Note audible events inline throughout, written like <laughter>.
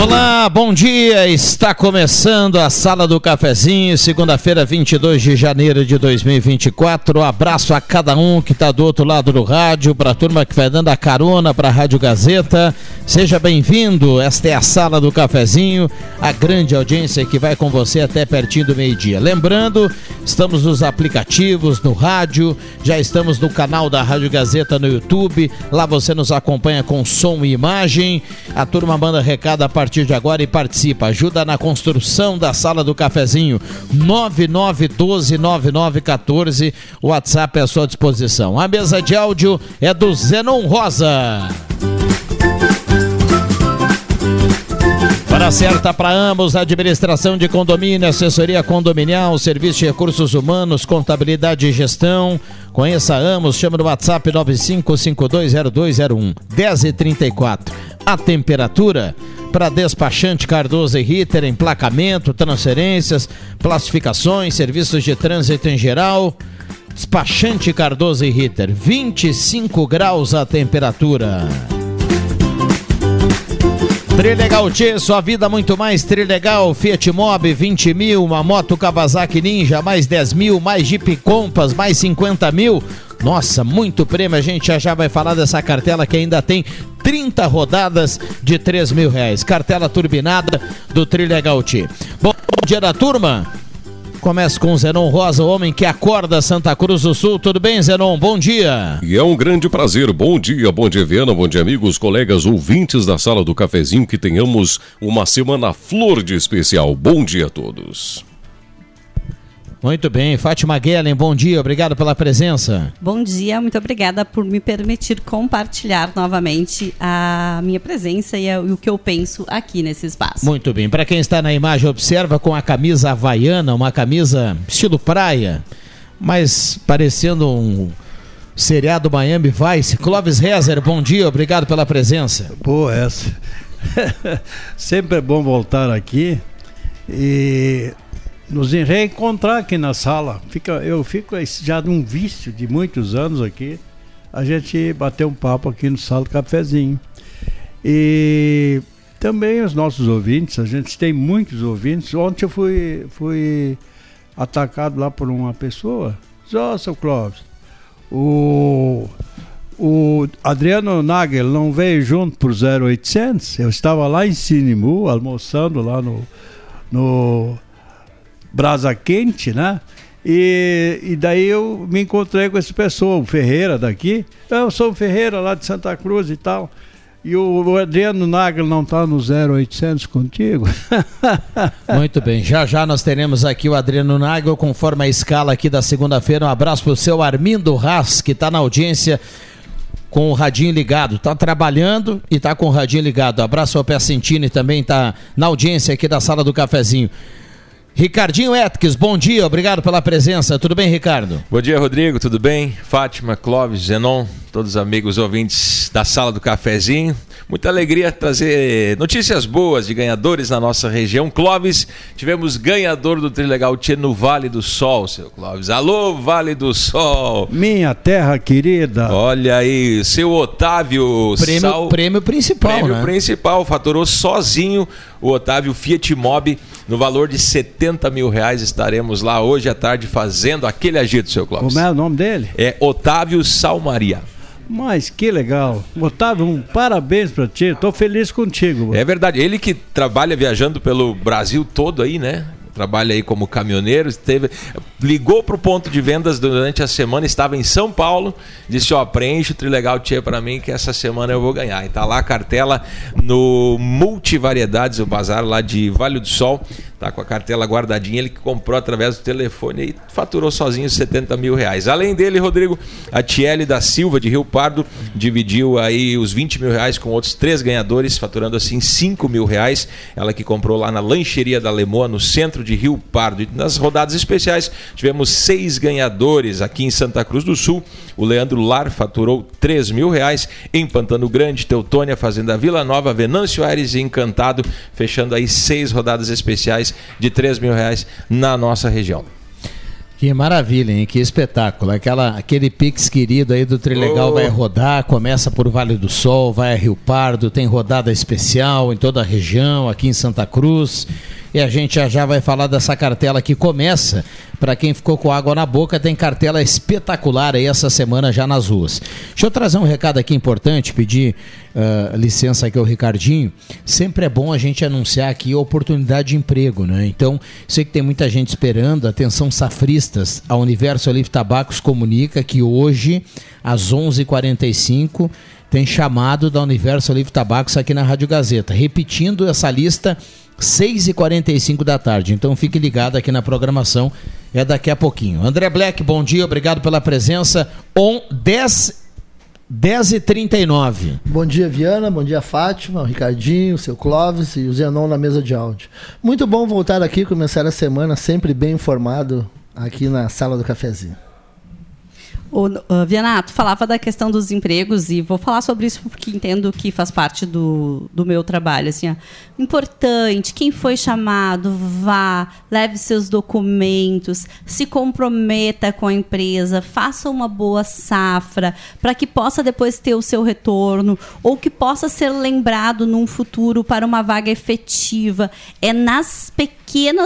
Olá, bom dia. Está começando a Sala do Cafezinho, segunda-feira, 22 de janeiro de 2024. Um abraço a cada um que está do outro lado do rádio, para a turma que vai dando a carona para a Rádio Gazeta. Seja bem-vindo. Esta é a Sala do Cafezinho, a grande audiência que vai com você até pertinho do meio-dia. Lembrando, estamos nos aplicativos, no rádio, já estamos no canal da Rádio Gazeta no YouTube. Lá você nos acompanha com som e imagem. A turma manda recado a partir de agora e participa. Ajuda na construção da sala do cafezinho. 99129914. O WhatsApp é à sua disposição. A mesa de áudio é do Zenon Rosa. Hora certa para ambos, administração de condomínio, assessoria condominial, serviço de recursos humanos, contabilidade e gestão. Conheça ambos, chama no WhatsApp 95520201 1034. A temperatura para despachante Cardoso e Ritter, emplacamento, transferências, classificações, serviços de trânsito em geral. Despachante Cardoso e Ritter, 25 graus a temperatura. Trilegal T, sua vida muito mais Trilegal, Fiat Mobi 20 mil, uma moto Kawasaki Ninja mais 10 mil, mais Jeep Compass mais 50 mil. Nossa, muito prêmio, a gente já já vai falar dessa cartela que ainda tem 30 rodadas de 3 mil reais. Cartela turbinada do Trilegal T. Bom, dia da turma. Começa com Zenon Rosa, o homem que acorda Santa Cruz do Sul. Tudo bem, Zenon? Bom dia. E é um grande prazer. Bom dia, bom dia, Viana, bom dia, amigos, colegas, ouvintes da sala do cafezinho. Que tenhamos uma semana flor de especial. Bom dia a todos. Muito bem, Fátima Guellen, bom dia, obrigado pela presença. Bom dia, muito obrigada por me permitir compartilhar novamente a minha presença e, o que eu penso aqui nesse espaço. Muito bem, para quem está na imagem, observa com a camisa havaiana, uma camisa estilo praia, mas parecendo um seriado Miami Vice. Clóvis Rezer, bom dia, obrigado pela presença. Pô, essa. <laughs> Sempre é bom voltar aqui e nos reencontrar aqui na sala. Fica, eu fico já num vício de muitos anos aqui. A gente bater um papo aqui no Sala Cafezinho. E também os nossos ouvintes, a gente tem muitos ouvintes. Ontem eu fui, fui atacado lá por uma pessoa. Ó, seu Clóvis, o, o Adriano Nagel não veio junto por 0800. Eu estava lá em Sinimu, almoçando lá no, no brasa quente, né? E, e daí eu me encontrei com essa pessoa, o Ferreira daqui. Eu sou o Ferreira lá de Santa Cruz e tal. E o Adriano Nagel não está no 0800 contigo? <laughs> Muito bem, já já nós teremos aqui o Adriano Nagel, conforme a escala aqui da segunda-feira. Um abraço para o seu Armindo Haas, que está na audiência com o radinho ligado. Está trabalhando e está com o radinho ligado. Abraço ao Pessentini também está na audiência aqui da sala do cafezinho. Ricardinho Etques, bom dia, obrigado pela presença. Tudo bem, Ricardo? Bom dia, Rodrigo, tudo bem? Fátima, Clóvis, Zenon, todos os amigos ouvintes da sala do cafezinho. Muita alegria trazer notícias boas de ganhadores na nossa região. Clóvis, tivemos ganhador do Trilegal Tchê no Vale do Sol, seu Clóvis. Alô, Vale do Sol! Minha terra querida! Olha aí, seu Otávio Prêmio, Sal... prêmio principal, Prêmio né? principal, faturou sozinho o Otávio Fiat Mobi no valor de 70 mil reais. Estaremos lá hoje à tarde fazendo aquele agito, seu Clóvis. Como é o nome dele? É Otávio Salmaria. Mas que legal. Otávio, um parabéns para ti. Estou feliz contigo. É verdade. Ele que trabalha viajando pelo Brasil todo aí, né? Trabalha aí como caminhoneiro, esteve, ligou para o ponto de vendas durante a semana, estava em São Paulo, disse: Ó, preenche o Trilegal Tia para mim que essa semana eu vou ganhar. E tá lá a cartela no Multivariedades, o bazar lá de Vale do Sol, tá com a cartela guardadinha, ele que comprou através do telefone e faturou sozinho 70 mil reais. Além dele, Rodrigo, a Tiele da Silva de Rio Pardo dividiu aí os 20 mil reais com outros três ganhadores, faturando assim 5 mil reais. Ela que comprou lá na lancheria da Lemoa, no centro de Rio Pardo. E nas rodadas especiais, tivemos seis ganhadores aqui em Santa Cruz do Sul. O Leandro Lar faturou 3 mil reais. Em Pantano Grande, Teutônia, Fazenda Vila Nova, Venâncio Aires e Encantado, fechando aí seis rodadas especiais de 3 mil reais na nossa região. Que maravilha, hein? Que espetáculo. Aquela, aquele Pix querido aí do Trilegal oh. vai rodar, começa por Vale do Sol, vai a Rio Pardo, tem rodada especial em toda a região, aqui em Santa Cruz. E a gente já já vai falar dessa cartela que começa. Para quem ficou com água na boca, tem cartela espetacular aí essa semana já nas ruas. Deixa eu trazer um recado aqui importante, pedir uh, licença aqui ao Ricardinho. Sempre é bom a gente anunciar aqui oportunidade de emprego, né? Então, sei que tem muita gente esperando. Atenção, safristas. A Universo Olive Tabacos comunica que hoje, às 11h45, tem chamado da Universo Olive Tabacos aqui na Rádio Gazeta. Repetindo essa lista 6h45 da tarde. Então fique ligado aqui na programação, é daqui a pouquinho. André Black, bom dia, obrigado pela presença. On 10 10h39. Bom dia, Viana. Bom dia, Fátima, o Ricardinho, o seu Clóvis e o Zenon na mesa de áudio. Muito bom voltar aqui, começar a semana sempre bem informado aqui na sala do cafezinho. O, uh, Vianato falava da questão dos empregos e vou falar sobre isso porque entendo que faz parte do, do meu trabalho. Assim, ó. Importante, quem foi chamado, vá, leve seus documentos, se comprometa com a empresa, faça uma boa safra para que possa depois ter o seu retorno ou que possa ser lembrado num futuro para uma vaga efetiva. É nas pequenas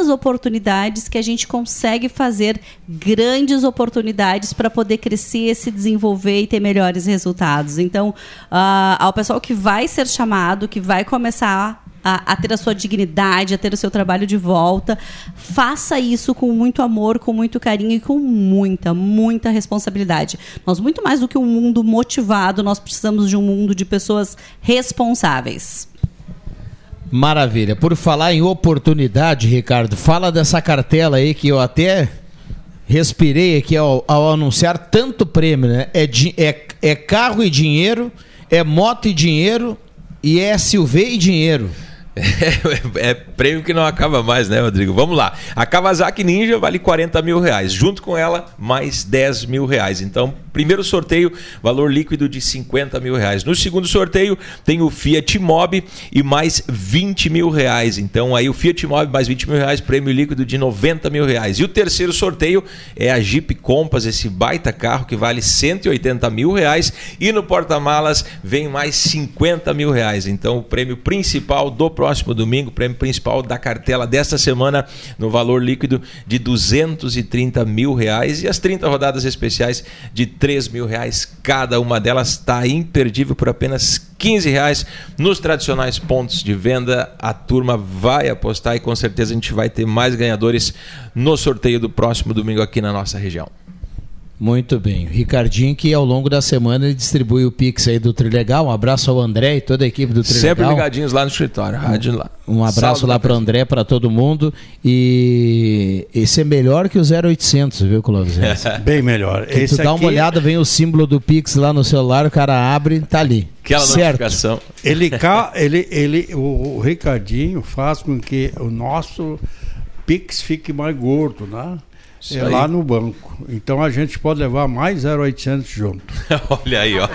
oportunidades que a gente consegue fazer grandes oportunidades para poder crescer crescer, se desenvolver e ter melhores resultados. Então, uh, ao pessoal que vai ser chamado, que vai começar a, a, ter a sua dignidade, a ter o seu trabalho de volta. Faça isso com muito amor, com muito carinho e com muita, muita responsabilidade. Nós, muito mais do que um mundo motivado, nós precisamos de um mundo de pessoas responsáveis. Maravilha. Por falar em oportunidade, Ricardo, fala dessa cartela aí que eu até respirei aqui ao, ao anunciar tanto prêmio, né? É, é, é carro e dinheiro, é moto e dinheiro e é SUV e dinheiro. <laughs> É, é, prêmio que não acaba mais, né, Rodrigo? Vamos lá. A Kawasaki Ninja vale 40 mil reais. Junto com ela, mais 10 mil reais. Então, primeiro sorteio, valor líquido de 50 mil reais. No segundo sorteio, tem o Fiat Mobi e mais 20 mil reais. Então, aí o Fiat Mobi mais 20 mil reais, prêmio líquido de 90 mil reais. E o terceiro sorteio é a Jeep Compass, esse baita carro que vale 180 mil reais. E no porta-malas vem mais 50 mil reais. Então, o prêmio principal do próximo domingo, prêmio principal da cartela desta semana, no valor líquido de 230 mil reais e as 30 rodadas especiais de 3 mil reais cada uma delas está imperdível por apenas 15 reais nos tradicionais pontos de venda. A turma vai apostar e com certeza a gente vai ter mais ganhadores no sorteio do próximo domingo aqui na nossa região. Muito bem. Ricardinho, que ao longo da semana ele distribui o Pix aí do Trilegal. Um abraço ao André e toda a equipe do Trilegal. Sempre ligadinhos lá no escritório, rádio lá. Um abraço Salve lá para o André, para todo mundo. E esse é melhor que o 0800, viu, Clóvis? <laughs> Bem melhor. Que esse tu dá aqui... uma olhada, vem o símbolo do Pix lá no celular, o cara abre, tá ali. Aquela certo. notificação. Ele, ele, ele, o, o Ricardinho faz com que o nosso Pix fique mais gordo, né? Isso é aí. lá no banco. Então a gente pode levar mais 0,800 junto. <laughs> olha aí, ó.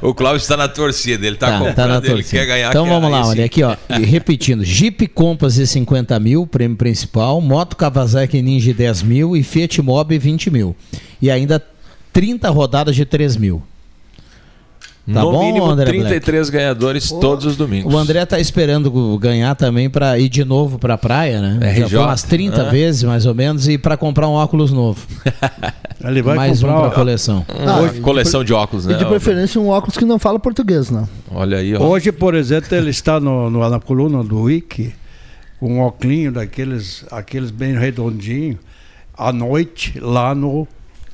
O Cláudio está na torcida, ele está tá, comprando, tá na torcida. ele quer ganhar. Então vamos lá, olha aqui, ó. repetindo, Jeep Compass e 50 mil, prêmio principal, Moto Kawasaki Ninja 10 mil e Fiat Mobi 20 mil. E ainda 30 rodadas de 3 mil. Tá no bom, mínimo André 33 Black? ganhadores todos os domingos. O André tá esperando ganhar também para ir de novo para a praia, né? É, Já foi umas 30 ah. vezes mais ou menos e para comprar um óculos novo. <laughs> Ele vai mais comprar um para coleção. Ah, Hoje, coleção de, de, óculos, né? E de preferência um óculos que não fala português, não. Olha aí, ó. Hoje, por exemplo, ele está no, no na coluna do Wiki com um óculos daqueles aqueles bem redondinho à noite lá no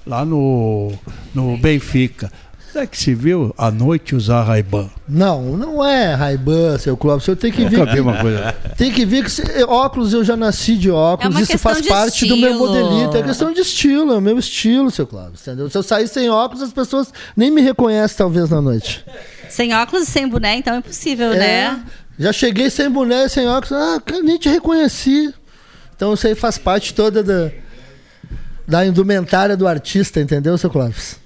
lá no no Benfica É que se viu à noite usar Ray-Ban. Não, não é Ray-Ban, seu Clóvis. Eu tenho que ver. Uma coisa. Tem que ver que se- óculos eu já nasci de óculos. É Isso faz parte do meu estilo. modelito. É questão de estilo, é o meu estilo, seu Clóvis. Entendeu? Se eu sair sem óculos, as pessoas nem me reconhecem, talvez, na noite. Sem óculos e sem boné, então é impossível, É, né? Já cheguei sem boné, sem óculos. Ah, nem te reconheci. Então isso aí faz parte toda da, da indumentária do artista, entendeu, seu Clóvis?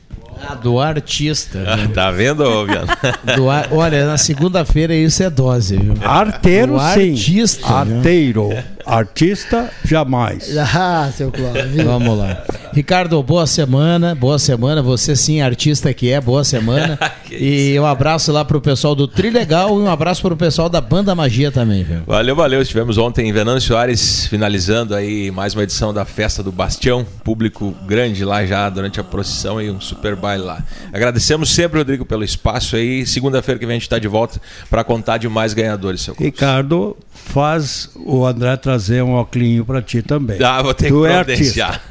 Ah, do artista. viu? Tá vendo, Viana? <laughs> Ar- Olha, na segunda-feira isso é dose, viu? Arteiro, sim. artista, né? Arteiro. Artista, jamais. <laughs> Ah, seu Clóvis. Vamos lá. Ricardo, boa semana, boa semana. Você sim, artista que é, boa semana. <laughs> E um abraço lá pro pessoal do Trilegal e um abraço pro pessoal da Banda Magia também, viu? Valeu, valeu. Estivemos ontem em Venâncio Soares, finalizando aí mais uma edição da Festa do Bastião. Público grande lá já durante a procissão e um super baile lá. Agradecemos sempre, Rodrigo, pelo espaço aí. Segunda-feira que vem a gente está de volta para contar de mais ganhadores, seu Clóvis. Ricardo, faz o André trazer um óculos pra ti também. Ah, vou ter Tu que é providenciar.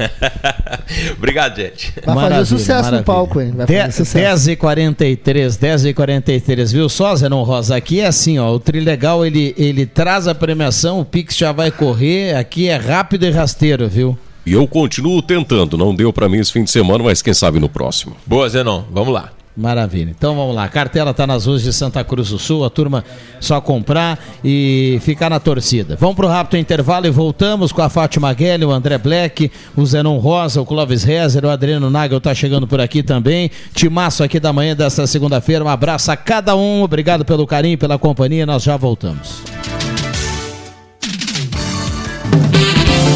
<laughs> Obrigado, gente. Vai fazer sucesso no palco, hein? Vai fazer sucesso. 10 e 43, 10 e 43, viu só, Zenon Rosa? Aqui é assim, ó, o Trilegal, ele, ele traz a premiação, o Pix já vai correr, aqui é rápido e rasteiro, viu? E eu continuo tentando. Não deu pra mim esse fim de semana, mas quem sabe no próximo. Boa, Zenon. Vamos lá. Maravilha. Então vamos lá. A cartela tá nas ruas de Santa Cruz do Sul. A turma só comprar e ficar na torcida. Vamos pro rápido intervalo e voltamos com a Fátima Guelli, o André Black, o Zenon Rosa, o Clóvis Rezer, o Adriano Nagel tá chegando por aqui também. Timaço aqui da manhã desta segunda-feira. Um abraço a cada um. Obrigado pelo carinho, pela companhia. Nós já voltamos.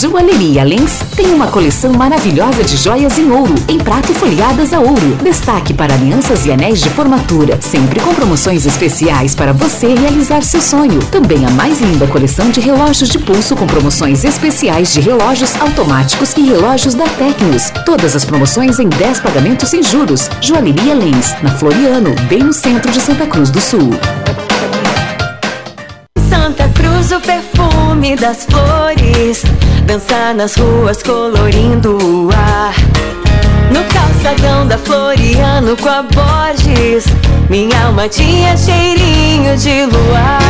Joalheria Lens tem uma coleção maravilhosa de joias em ouro, em prata e folheadas a ouro. Destaque para alianças e anéis de formatura, sempre com promoções especiais para você realizar seu sonho. Também a mais linda coleção de relógios de pulso com promoções especiais de relógios automáticos e relógios da Tecnos. Todas as promoções em 10 pagamentos sem juros. Joalheria Lens, na Floriano, bem no centro de Santa Cruz do Sul. Santa Cruz, o perfume das flores. Dançar nas ruas colorindo o ar. No calçadão da Floriano com a Borges. Minha alma tinha cheirinho de luar.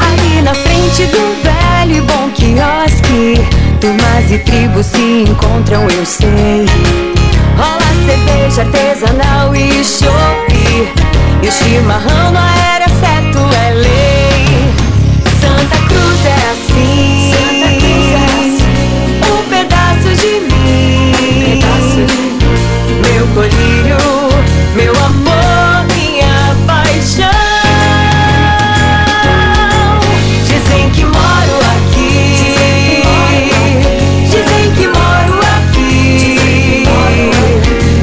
Ali na frente do velho e bom quiosque. Turmas e tribos se encontram, eu sei. Rola cerveja artesanal e chope. E o chimarrão não era certo, é lei. Meu colírio, meu amor, minha paixão. Dizem que moro aqui. Dizem que moro aqui.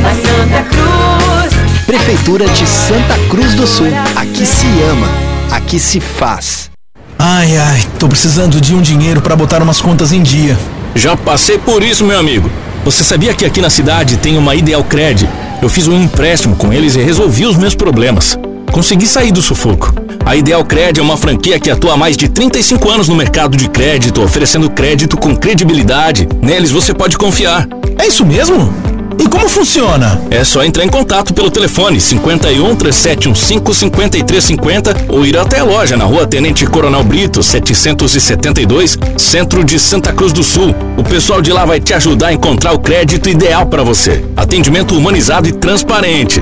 A Santa Cruz. Prefeitura de Santa Cruz do Sul. Aqui se ama, aqui se faz. Ai, ai, tô precisando de um dinheiro para botar umas contas em dia. Já passei por isso, meu amigo. Você sabia que aqui na cidade tem uma Ideal Cred? Eu fiz um empréstimo com eles e resolvi os meus problemas. Consegui sair do sufoco. A Ideal Cred é uma franquia que atua há mais de 35 anos no mercado de crédito, oferecendo crédito com credibilidade. Neles você pode confiar. É isso mesmo? E como funciona? É só entrar em contato pelo telefone 51 3715 5350 ou ir até a loja na rua Tenente Coronel Brito 772, centro de Santa Cruz do Sul. O pessoal de lá vai te ajudar a encontrar o crédito ideal para você. Atendimento humanizado e transparente.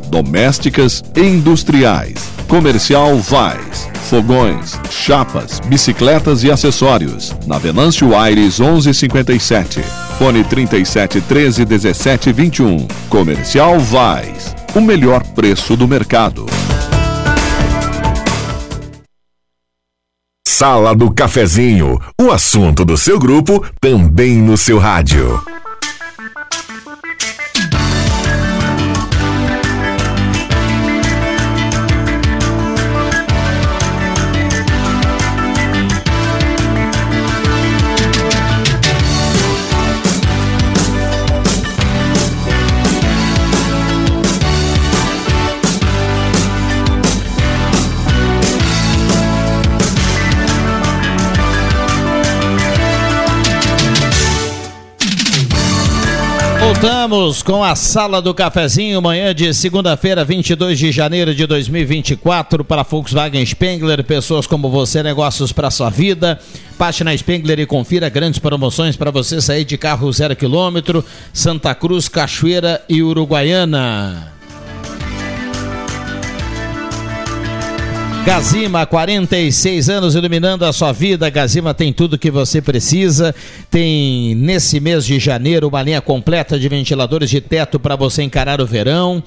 domésticas e industriais. Comercial Vais. Fogões, chapas, bicicletas e acessórios. Na Venâncio Aires 1157. Fone 37 13 17 21. Comercial Vais. O melhor preço do mercado. Sala do Cafezinho, o assunto do seu grupo também no seu rádio. Voltamos com a Sala do Cafezinho, manhã de segunda-feira, 22 de janeiro de 2024, para Volkswagen Spengler, pessoas como você, negócios para sua vida. Passe na Spengler e confira grandes promoções para você sair de carro zero quilômetro, Santa Cruz, Cachoeira e Uruguaiana. Gazima, 46 anos iluminando a sua vida. Gazima tem tudo que você precisa. Tem nesse mês de janeiro uma linha completa de ventiladores de teto para você encarar o verão.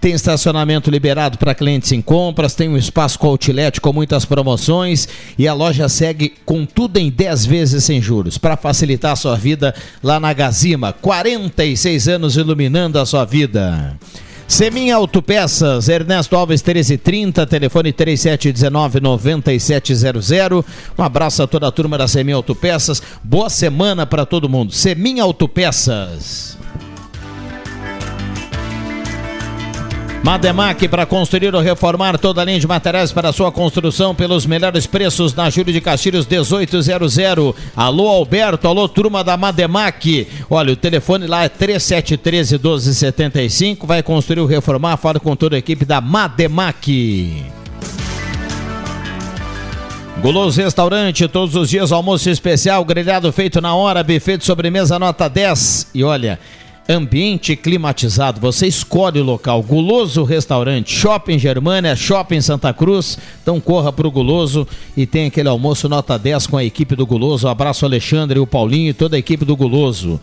Tem estacionamento liberado para clientes em compras, tem um espaço com outlet com muitas promoções e a loja segue com tudo em 10 vezes sem juros para facilitar a sua vida lá na Gazima. 46 anos iluminando a sua vida. Semin Autopeças, Ernesto Alves 1330, telefone 3719-9700. Um abraço a toda a turma da Semin Autopeças. Boa semana para todo mundo. Semin Autopeças. Mademac para construir ou reformar toda a linha de materiais para sua construção pelos melhores preços na Júlio de Castilhos 1800. Alô Alberto, alô turma da Mademac. Olha, o telefone lá é 3713 1275. Vai construir ou reformar, fala com toda a equipe da Mademac. Guloso Restaurante, todos os dias almoço especial, grelhado feito na hora, buffet de sobremesa nota 10. E olha, ambiente climatizado. Você escolhe o local. Guloso Restaurante, Shopping Germânia, Shopping Santa Cruz. Então corra para o Guloso e tem aquele almoço nota 10 com a equipe do Guloso. Um abraço Alexandre, o Paulinho e toda a equipe do Guloso.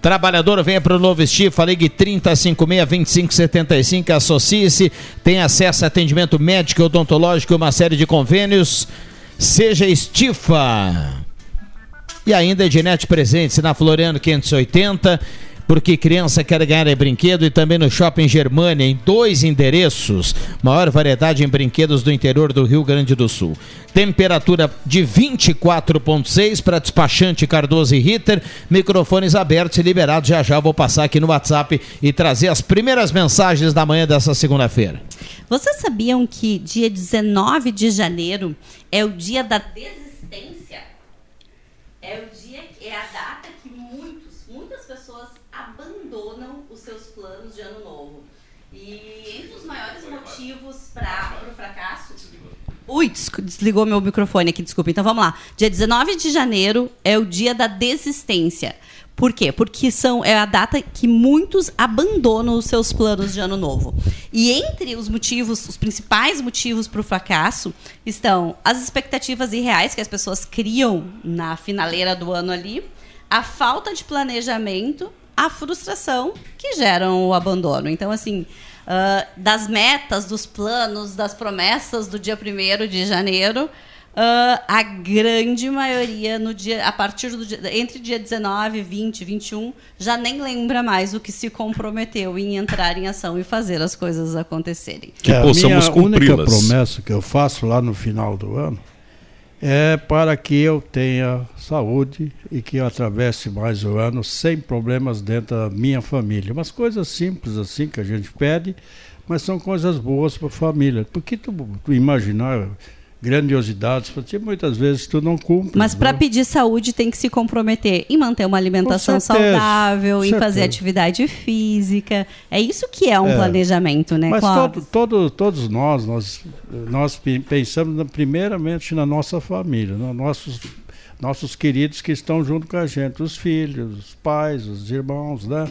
Trabalhador, venha para o Novo Estifa, ligue 3056-2575, associe-se, tem acesso a atendimento médico e odontológico uma série de convênios. Seja Estifa. E ainda Ednet Presentes na Floriano 580 porque criança quer ganhar em brinquedo e também no Shopping Germania, em dois endereços. Maior variedade em brinquedos do interior do Rio Grande do Sul. Temperatura de 24,6 para despachante Cardoso e Ritter. Microfones abertos e liberados. Já já vou passar aqui no WhatsApp e trazer as primeiras mensagens da manhã dessa segunda-feira. Vocês sabiam que dia 19 de janeiro é o dia da desistência? É o dia, é a data que muitos, muitas pessoas abandonam os seus planos de ano novo. E entre os maiores motivos para o fracasso. Ui, desligou meu microfone aqui, desculpa. Então vamos lá. Dia 19 de janeiro é o dia da desistência. Por quê? Porque são, é a data que muitos abandonam os seus planos de ano novo. E entre os motivos, os principais motivos para o fracasso estão as expectativas irreais que as pessoas criam na finaleira do ano ali, a falta de planejamento, a frustração que geram o abandono. Então, assim, ah, das metas, dos planos, das promessas do dia 1 de janeiro, ah, a grande maioria no dia a partir do dia, entre dia 19, 20, 21 já nem lembra mais o que se comprometeu em entrar em ação e fazer as coisas acontecerem. Que É, possamos a minha única cumpri-las. promessa que eu faço lá no final do ano é para que eu tenha saúde e que eu atravesse mais o ano sem problemas dentro da minha família. Umas coisas simples assim que a gente pede, mas são coisas boas para a família. Porque tu, tu imaginar grandiosidades ti, muitas vezes tu não cumpre. Mas para né? pedir saúde tem que se comprometer em manter uma alimentação certeza, saudável, em fazer atividade física. É isso que é um É. planejamento, né, Mas todo, todo- todos nós, nós, nós pe- pensamos primeiramente na nossa família, nos nossos, nossos queridos que estão junto com a gente, os filhos, os pais, os irmãos, né?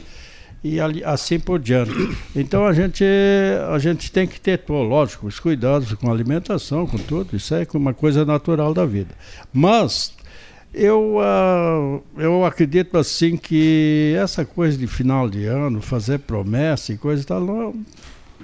E assim por diante. Então a gente, a gente tem que ter, lógico, os cuidados com a alimentação, com tudo, isso é uma coisa natural da vida. Mas eu, uh, eu acredito assim que essa coisa de final de ano, fazer promessa e coisa e tal,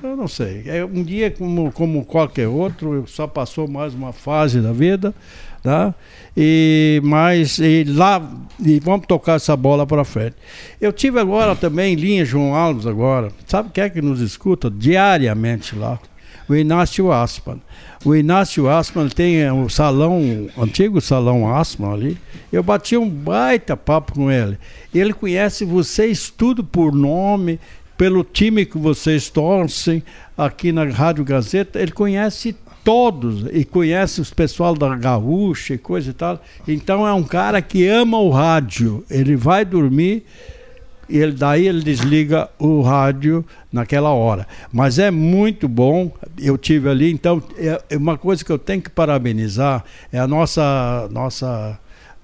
eu não sei. É um dia como, como qualquer outro, só passou mais uma fase da vida tá? E mas e lá e vamos tocar essa bola para frente. Eu tive agora também em linha João Alves agora. Sabe quem é que nos escuta diariamente lá? O Inácio Aspan. O Inácio Aspan tem o salão, o antigo salão Aspan ali. Eu bati um baita papo com ele. Ele conhece vocês tudo por nome, pelo time que vocês torcem aqui na Rádio Gazeta. Ele conhece todos e conhece os pessoal da Gaúcha e coisa e tal. Então é um cara que ama o rádio. Ele vai dormir e ele, daí ele desliga o rádio naquela hora. Mas é muito bom, eu tive ali, então é, é uma coisa que eu tenho que parabenizar é a nossa nossa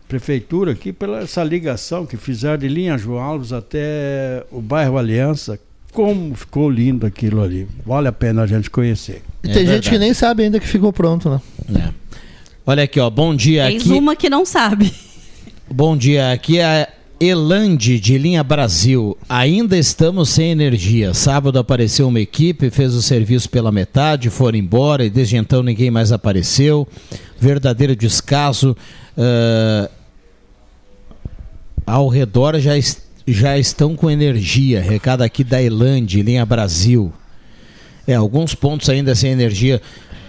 prefeitura aqui pela essa ligação que fizeram de linha João Alves até o bairro Aliança, como ficou lindo aquilo ali. Vale a pena a gente conhecer. E é tem verdade. gente que nem sabe ainda que ficou pronto, né? É. Olha aqui, ó. Bom dia. Tem aqui... uma que não sabe. Bom dia. Aqui é a Elande de Linha Brasil. Ainda estamos sem energia. Sábado apareceu uma equipe, fez o serviço pela metade, foram embora e desde então ninguém mais apareceu. Verdadeiro descaso. Uh... Ao redor já está já estão com energia. Recado aqui da Elande, linha Brasil. É, alguns pontos ainda sem energia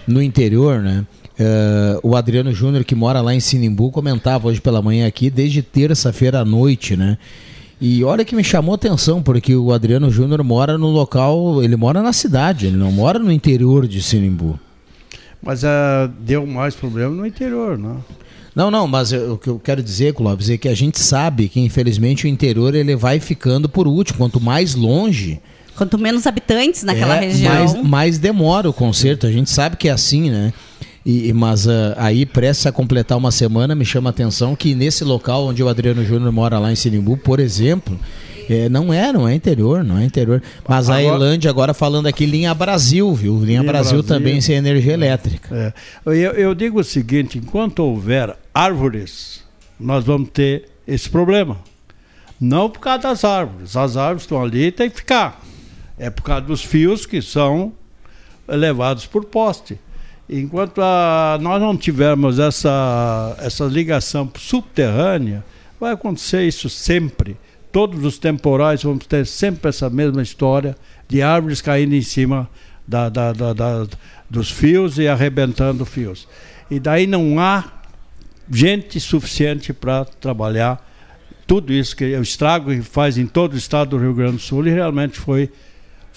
no interior, né? Uh, o Adriano Júnior, que mora lá em Sinimbu, comentava hoje pela manhã aqui, desde terça-feira à noite, né? E olha que me chamou a atenção, porque o Adriano Júnior mora no local, ele mora na cidade, ele não mora no interior de Sinimbu. Mas uh, deu mais problema no interior, não? Não, não, mas eu, o que eu quero dizer, Clóvis, é que a gente sabe que infelizmente o interior ele vai ficando por último. Quanto mais longe. Quanto menos habitantes naquela é, região. Mais, mais demora o concerto. A gente sabe que é assim, né? E, mas uh, aí, prestes a completar uma semana, me chama a atenção que nesse local onde o Adriano Júnior mora, lá em Sinimbu, por exemplo, é, não é, não é interior, não é interior. Mas agora, a Irlândia, agora falando aqui, linha Brasil, viu? Linha, linha Brasil, Brasil, também sem energia elétrica. É. Eu, eu digo o seguinte: enquanto houver árvores, nós vamos ter esse problema. Não por causa das árvores. As árvores estão ali e tem que ficar. É por causa dos fios que são levados por poste. Enquanto a, nós não tivermos essa, essa ligação subterrânea, vai acontecer isso sempre todos os temporais vamos ter sempre essa mesma história de árvores caindo em cima da, da, da, da dos fios e arrebentando fios. E daí não há gente suficiente para trabalhar tudo isso que o estrago que faz em todo o estado do Rio Grande do Sul e realmente foi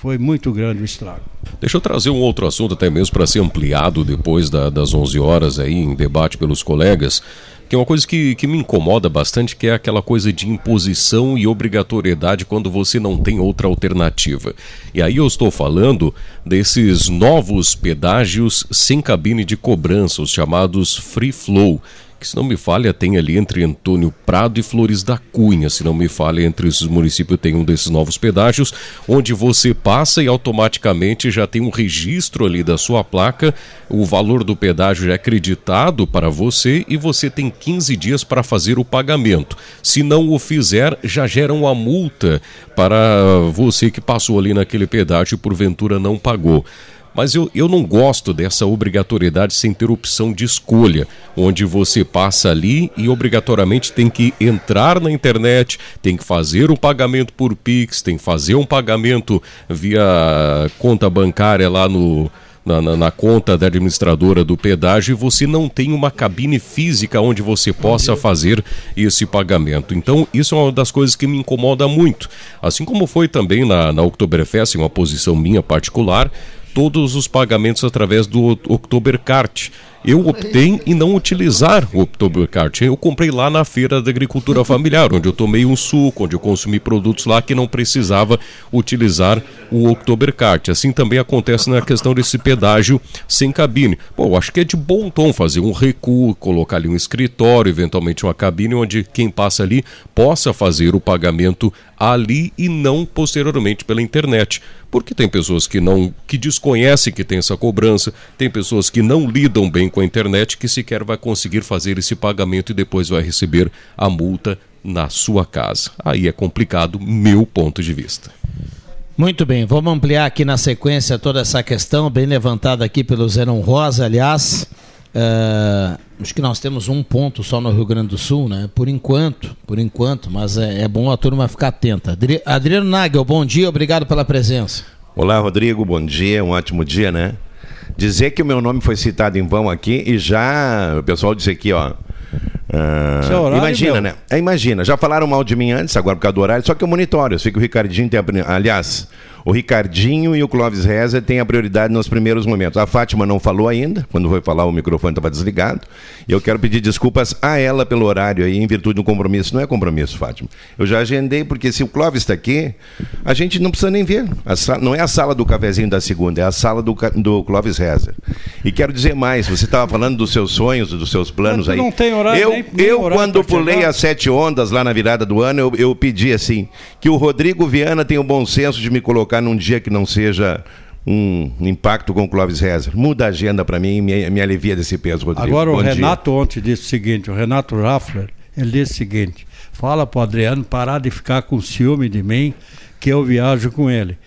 foi muito grande o estrago. Deixa eu trazer um outro assunto até mesmo para ser ampliado depois da, das 11 horas aí em debate pelos colegas que é uma coisa que, que me incomoda bastante, que é aquela coisa de imposição e obrigatoriedade quando você não tem outra alternativa. E aí eu estou falando desses novos pedágios sem cabine de cobrança, os chamados free flow que se não me falha tem ali entre Antônio Prado e Flores da Cunha, se não me falha entre esses municípios tem um desses novos pedágios, onde você passa e automaticamente já tem um registro ali da sua placa, o valor do pedágio já é acreditado para você e você tem 15 dias para fazer o pagamento. Se não o fizer, já gera uma multa para você que passou ali naquele pedágio e porventura não pagou. Mas eu, eu não gosto dessa obrigatoriedade sem ter opção de escolha, onde você passa ali e obrigatoriamente tem que entrar na internet, tem que fazer o pagamento por Pix, tem que fazer um pagamento via conta bancária lá no, na, na, na, conta da administradora do pedágio e você não tem uma cabine física onde você possa fazer esse pagamento. Então, isso é uma das coisas que me incomoda muito. Assim como foi também na, na Oktoberfest, uma posição minha particular, todos os pagamentos através do Oktoberkart. Eu optei em não utilizar o Oktoberkart. Eu comprei lá na feira da agricultura familiar, onde eu tomei um suco, onde eu consumi produtos lá que não precisava utilizar o Oktoberkart. Assim também acontece na questão desse pedágio sem cabine. Eu acho que é de bom tom fazer um recuo, colocar ali um escritório, eventualmente uma cabine onde quem passa ali possa fazer o pagamento ali e não posteriormente pela internet. Porque tem pessoas que não que desconhecem que tem essa cobrança, tem pessoas que não lidam bem com a internet que sequer vai conseguir fazer esse pagamento e depois vai receber a multa na sua casa. Aí é complicado, meu ponto de vista. Muito bem, vamos ampliar aqui na sequência toda essa questão, bem levantada aqui pelo Zenon Rosa, aliás. Uh, acho que nós temos um ponto só no Rio Grande do Sul, né? Por enquanto, por enquanto, mas é, é bom a turma ficar atenta. Adri Adriano Nagel, bom dia, obrigado pela presença. Olá, Rodrigo, bom dia, um ótimo dia, né? Dizer que o meu nome foi citado em vão aqui e já o pessoal disse aqui, ó. Uh, horário, imagina, meu. né? É, imagina, já falaram mal de mim antes, agora por causa do horário, só que eu monitoro. Eu sei que o Ricardinho tem. Aliás, o Ricardinho e o Clóvis Reza têm a prioridade nos primeiros momentos. A Fátima não falou ainda, quando foi falar o microfone estava desligado. E eu quero pedir desculpas a ela pelo horário aí, em virtude do compromisso. Não é compromisso, Fátima. Eu já agendei, porque se o Clóvis está aqui, a gente não precisa nem ver. Sala, não é a sala do cafezinho da segunda, é a sala do, do Clóvis Reza. E quero dizer mais, você estava falando dos seus sonhos, dos seus planos aí. Não tem horário. Eu, nem, nem eu horário quando pulei chegar. as sete ondas lá na virada do ano, eu, eu pedi assim, que o Rodrigo Viana tenha o bom senso de me colocar colocar num dia que não seja um impacto com o Clóvis Rezer. Muda a agenda para mim e me, me, alivia desse peso, Rodrigo. Agora, Bom o dia. Renato ontem disse o seguinte: o Renato Raffler, ele disse o seguinte: fala para o Adriano parar de ficar com ciúme de mim, que eu viajo com ele.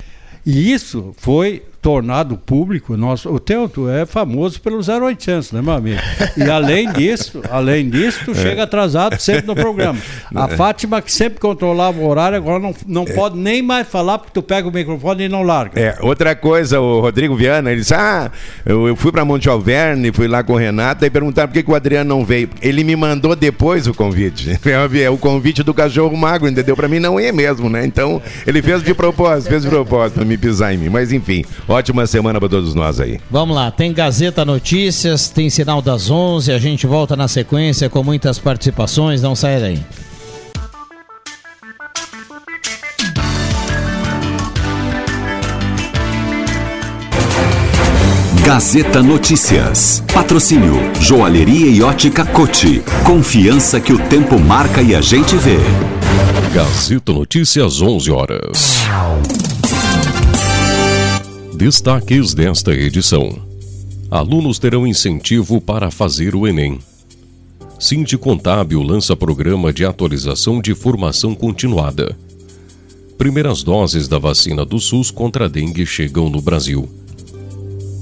E isso foi tornado público, nosso, o Teuto é famoso pelo 0800, né, meu amigo? E além disso, além disso, tu é. chega atrasado sempre no programa. <laughs> A é. Fátima, que sempre controlava o horário, agora não, não é. pode nem mais falar porque tu pega o microfone e não larga. É, outra coisa, o Rodrigo Viana, ele disse: Ah, eu, eu fui para Monte Alverne, fui lá com o Renato e perguntaram por que, que o Adriano não veio. Ele me mandou depois o convite. <laughs> É o convite do cachorro magro, entendeu? Para mim não é mesmo, né? Então, ele fez de propósito, fez de propósito para me pisar em mim. Mas enfim, Ótima semana para todos nós aí. Vamos lá, tem Gazeta Notícias, tem Sinal das 11, a gente volta na sequência com muitas participações, não saia daí. Gazeta Notícias. Patrocínio Joalheria e Ótica Cote. Confiança que o tempo marca e a gente vê. Gazeta Notícias 11 horas. Destaques desta edição: Alunos terão incentivo para fazer o Enem. Cinti Contábil lança programa de atualização de formação continuada. Primeiras doses da vacina do SUS contra a dengue chegam no Brasil.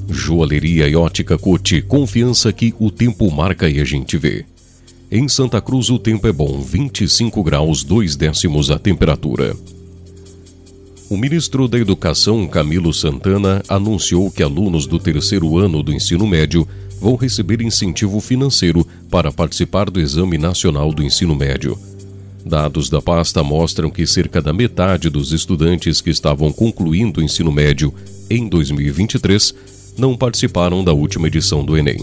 Joalheria e ótica Cote, confiança que o tempo marca e a gente vê. Em Santa Cruz o tempo é bom, 25 graus 2 décimos a temperatura. O ministro da Educação, Camilo Santana, anunciou que alunos do terceiro ano do ensino médio vão receber incentivo financeiro para participar do Exame Nacional do Ensino Médio. Dados da pasta mostram que cerca da metade dos estudantes que estavam concluindo o ensino médio em 2023 não participaram da última edição do Enem.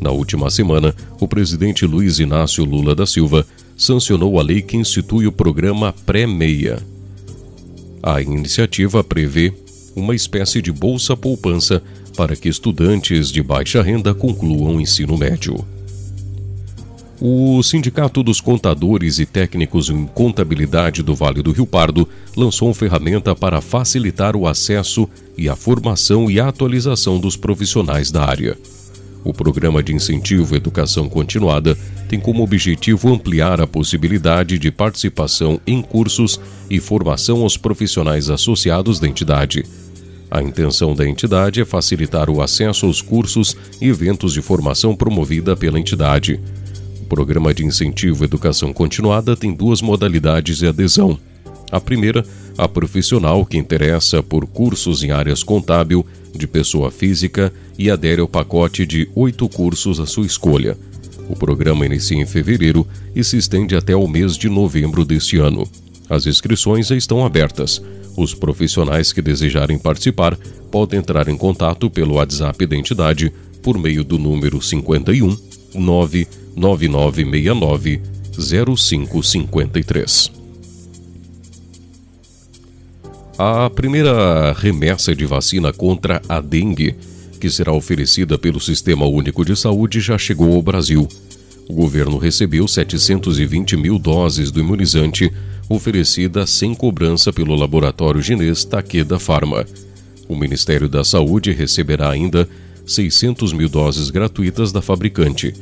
Na última semana, o presidente Luiz Inácio Lula da Silva sancionou a lei que institui o programa Pré-Meia, a iniciativa prevê uma espécie de bolsa poupança para que estudantes de baixa renda concluam o ensino médio. O Sindicato dos Contadores e Técnicos em Contabilidade do Vale do Rio Pardo lançou uma ferramenta para facilitar o acesso e a formação e atualização dos profissionais da área. O Programa de Incentivo Educação Continuada tem como objetivo ampliar a possibilidade de participação em cursos e formação aos profissionais associados da entidade. A intenção da entidade é facilitar o acesso aos cursos e eventos de formação promovida pela entidade. O Programa de Incentivo Educação Continuada tem duas modalidades de adesão. A primeira, a profissional que interessa por cursos em áreas contábil, de pessoa física e adere ao pacote de oito cursos à sua escolha. O programa inicia em fevereiro e se estende até o mês de novembro deste ano. As inscrições estão abertas. Os profissionais que desejarem participar pode entrar em contato pelo WhatsApp da entidade por meio do número 51 99969 0553. A primeira remessa de vacina contra a dengue, que será oferecida pelo Sistema Único de Saúde, já chegou ao Brasil. O governo recebeu 720 mil doses do imunizante, oferecida sem cobrança pelo laboratório chinês Takeda Pharma. O Ministério da Saúde receberá ainda 600 mil doses gratuitas da fabricante.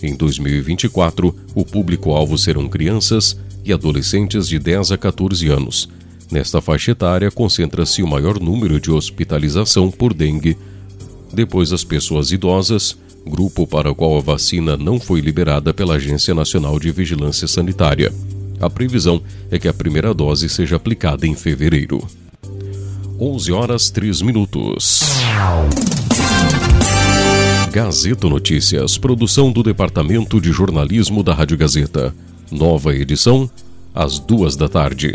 Em 2024, o público-alvo serão crianças e adolescentes de 10 a 14 anos. Nesta faixa etária, concentra-se o maior número de hospitalização por dengue. Depois, as pessoas idosas, grupo para o qual a vacina não foi liberada pela Agência Nacional de Vigilância Sanitária. A previsão é que a primeira dose seja aplicada em fevereiro. 11 horas 3 minutos. Gazeta Notícias, produção do Departamento de Jornalismo da Rádio Gazeta. Nova edição, às duas da tarde.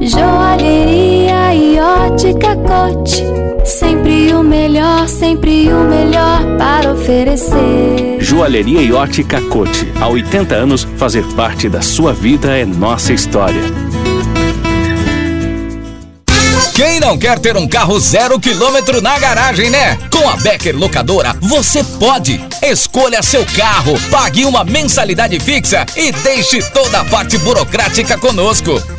Joalheria e ótica cote. Sempre o melhor, sempre o melhor para oferecer. Joalheria e ótica cote. Há 80 anos, fazer parte da sua vida é nossa história. Quem não quer ter um carro zero quilômetro na garagem, né? Com a Becker Locadora, você pode. Escolha seu carro, pague uma mensalidade fixa e deixe toda a parte burocrática conosco.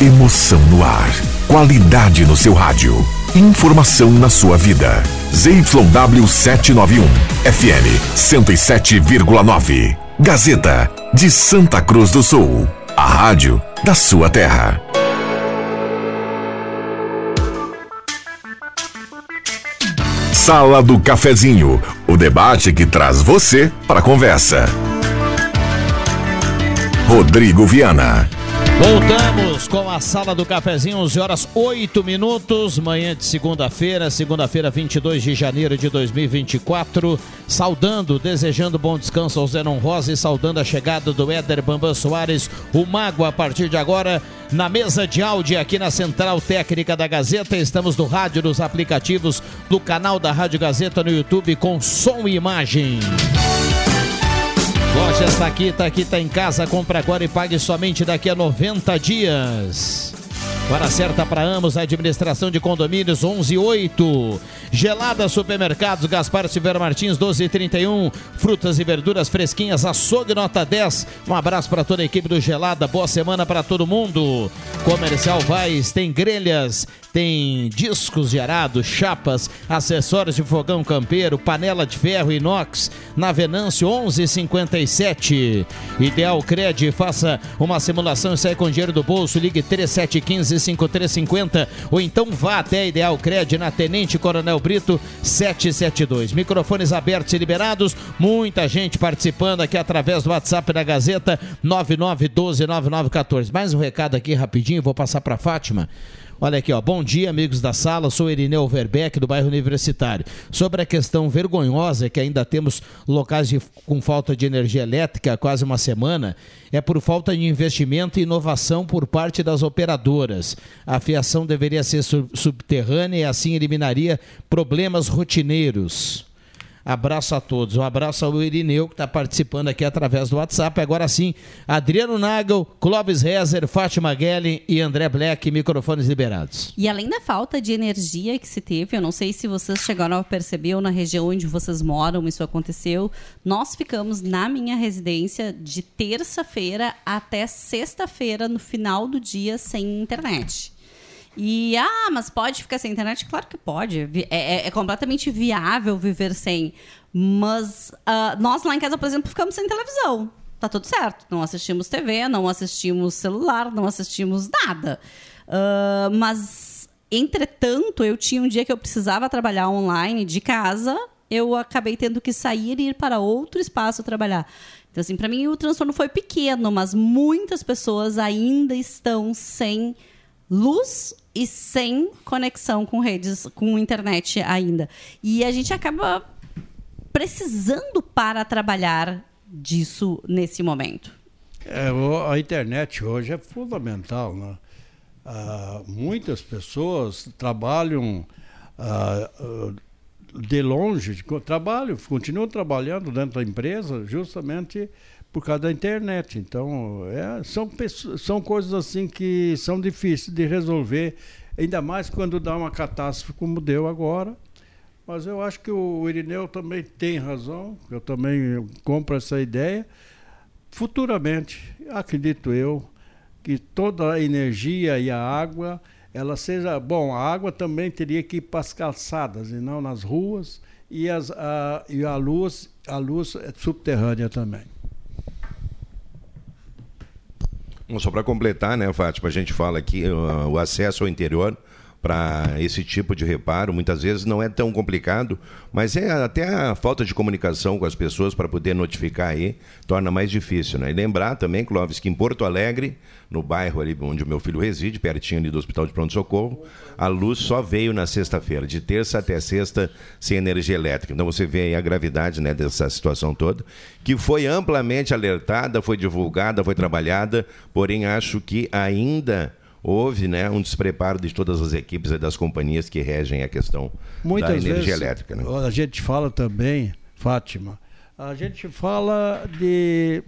Emoção no ar. Qualidade no seu rádio. Informação na sua vida. ZYW 791. FM 107,9. Gazeta de Santa Cruz do Sul. A rádio da sua terra. Sala do Cafezinho. O debate que traz você para a conversa. Rodrigo Viana. Voltamos com a sala do cafezinho, 11 horas 8 minutos, manhã de segunda-feira, segunda-feira, 22 de janeiro de 2024. Saudando, desejando bom descanso ao Zenon Rosa e saudando a chegada do Éder Bambam Soares, o Mago, a partir de agora, na mesa de áudio aqui na Central Técnica da Gazeta. Estamos no rádio, nos aplicativos do canal da Rádio Gazeta no YouTube com som e imagem. Lojas está aqui, está aqui, está em casa. Compra agora e pague somente daqui a 90 dias. Hora certa para Amos, administração de condomínios 118. Gelada Supermercados, Gaspar Silveira Martins 1231. Frutas e verduras fresquinhas, açougue nota 10. Um abraço para toda a equipe do Gelada. Boa semana para todo mundo. Comercial Vais tem grelhas, tem discos de arado, chapas, acessórios de fogão campeiro, panela de ferro inox. Na Venâncio 1157. Ideal Cred, faça uma simulação e sai com dinheiro do bolso. Ligue 3715 5350 ou então vá até Ideal Cred na Tenente Coronel Brito 772. Microfones abertos e liberados, muita gente participando aqui através do WhatsApp da Gazeta 99129914. Mais um recado aqui rapidinho, vou passar para Fátima. Olha aqui, ó. Bom dia, amigos da sala. Sou Irineu Verbeck, do bairro Universitário. Sobre a questão vergonhosa que ainda temos locais de, com falta de energia elétrica há quase uma semana, é por falta de investimento e inovação por parte das operadoras. A fiação deveria ser sub subterrânea e assim eliminaria problemas rotineiros. Abraço a todos. Um abraço ao Irineu, que está participando aqui através do WhatsApp. Agora sim, Adriano Nagel, Clóvis Rezer, Fátima Gellen e André Black, microfones liberados. E além da falta de energia que se teve, eu não sei se vocês chegaram a perceber ou na região onde vocês moram isso aconteceu, nós ficamos na minha residência de terça-feira até sexta-feira, no final do dia, sem internet. E, ah, mas pode ficar sem internet? Claro que pode. É, é, é completamente viável viver sem. Mas uh, nós lá em casa, por exemplo, ficamos sem televisão. Tá tudo certo. Não assistimos TV, não assistimos celular, não assistimos nada. Uh, mas, entretanto, eu tinha um dia que eu precisava trabalhar online de casa. Eu acabei tendo que sair e ir para outro espaço trabalhar. Então, assim, para mim o transtorno foi pequeno, mas muitas pessoas ainda estão sem luz e sem conexão com redes, com internet ainda. E a gente acaba precisando para trabalhar disso nesse momento. É, a internet hoje é fundamental, né? Ah, muitas pessoas trabalham ah, de longe, trabalham, continuam trabalhando dentro da empresa justamente por causa da internet. Então, é, são, são coisas assim que são difíceis de resolver, ainda mais quando dá uma catástrofe como deu agora. Mas eu acho que o Irineu também tem razão, eu também compro essa ideia. Futuramente, acredito eu, que toda a energia e a água, ela seja. Bom, a água também teria que ir para as calçadas e não nas ruas, e, as, a, e a luz, a luz subterrânea também. Só para completar, né, Fátima, a gente fala aqui uh, o acesso ao interior para esse tipo de reparo. Muitas vezes não é tão complicado, mas é até a falta de comunicação com as pessoas para poder notificar aí torna mais difícil. Né? E lembrar também, Clóvis, que em Porto Alegre, no bairro ali onde o meu filho reside, pertinho ali do Hospital de Pronto Socorro, a luz só veio na sexta-feira, de terça até sexta, sem energia elétrica. Então você vê aí a gravidade né, dessa situação toda, que foi amplamente alertada, foi divulgada, foi trabalhada, porém acho que ainda houve né, um despreparo de todas as equipes e das companhias que regem a questão Muitas da energia vezes, elétrica. Né? A gente fala também, Fátima, a gente fala de,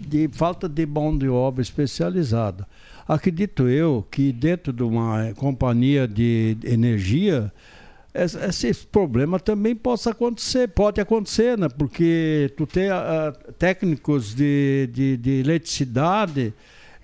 de falta de mão de obra especializada. Acredito eu que dentro de uma companhia de energia, esse problema também possa acontecer, pode acontecer, né? porque tu tem uh, técnicos de, de, de eletricidade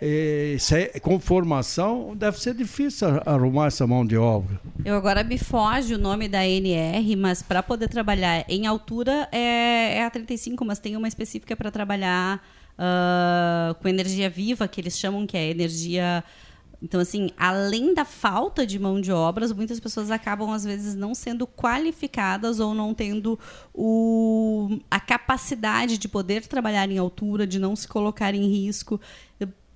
é, com formação, deve ser difícil arrumar essa mão de obra. Eu agora me foge o nome da NR, mas para poder trabalhar em altura é, é a 35, mas tem uma específica para trabalhar uh, com energia viva, que eles chamam que é energia. Então, assim, além da falta de mão de obras, muitas pessoas acabam, às vezes, não sendo qualificadas ou não tendo o, a capacidade de poder trabalhar em altura, de não se colocar em risco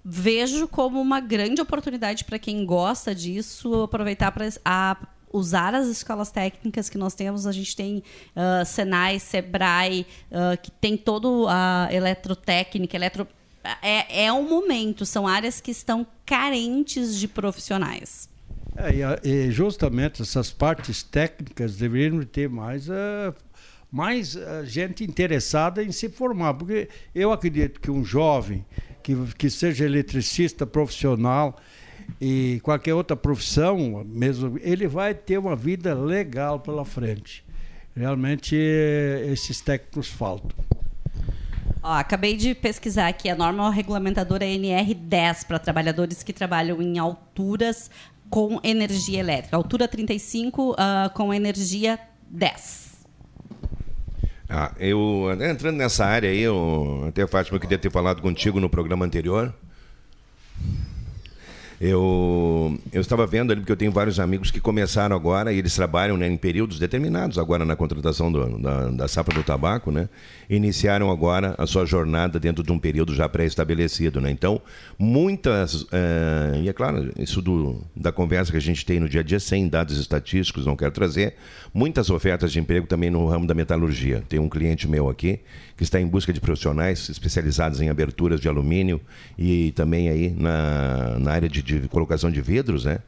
vejo como uma grande oportunidade para quem gosta disso aproveitar para usar as escolas técnicas que nós temos. A gente tem uh, Senai, Sebrae, uh, que tem todo a eletrotécnica, eletro... É, é um momento, são áreas que estão carentes de profissionais. É, e, justamente essas partes técnicas deveriam ter mais, uh, mais gente interessada em se formar, porque eu acredito que um jovem que, que seja eletricista profissional e qualquer outra profissão, mesmo, ele vai ter uma vida legal pela frente. Realmente esses técnicos faltam. Ó, acabei de pesquisar aqui a norma regulamentadora é NR10 para trabalhadores que trabalham em alturas com energia elétrica. Altura 35 uh, ah, com energia 10. Ah, eu, entrando nessa área aí, eu, até Fátima, eu queria ter falado contigo no programa anterior. Eu, eu estava vendo ali, porque eu tenho vários amigos que começaram agora, e eles trabalham né, em períodos determinados agora na contratação do, da, da safra do tabaco, né? Iniciaram agora a sua jornada dentro de um período já pré-estabelecido, né? Então, muitas, é, e é claro, isso do, da conversa que a gente tem no dia a dia, sem dados estatísticos, não quero trazer, muitas ofertas de emprego também no ramo da metalurgia. Tem um cliente meu aqui que está em busca de profissionais especializados em aberturas de alumínio e também aí na, na área de de colocação de vidros, né?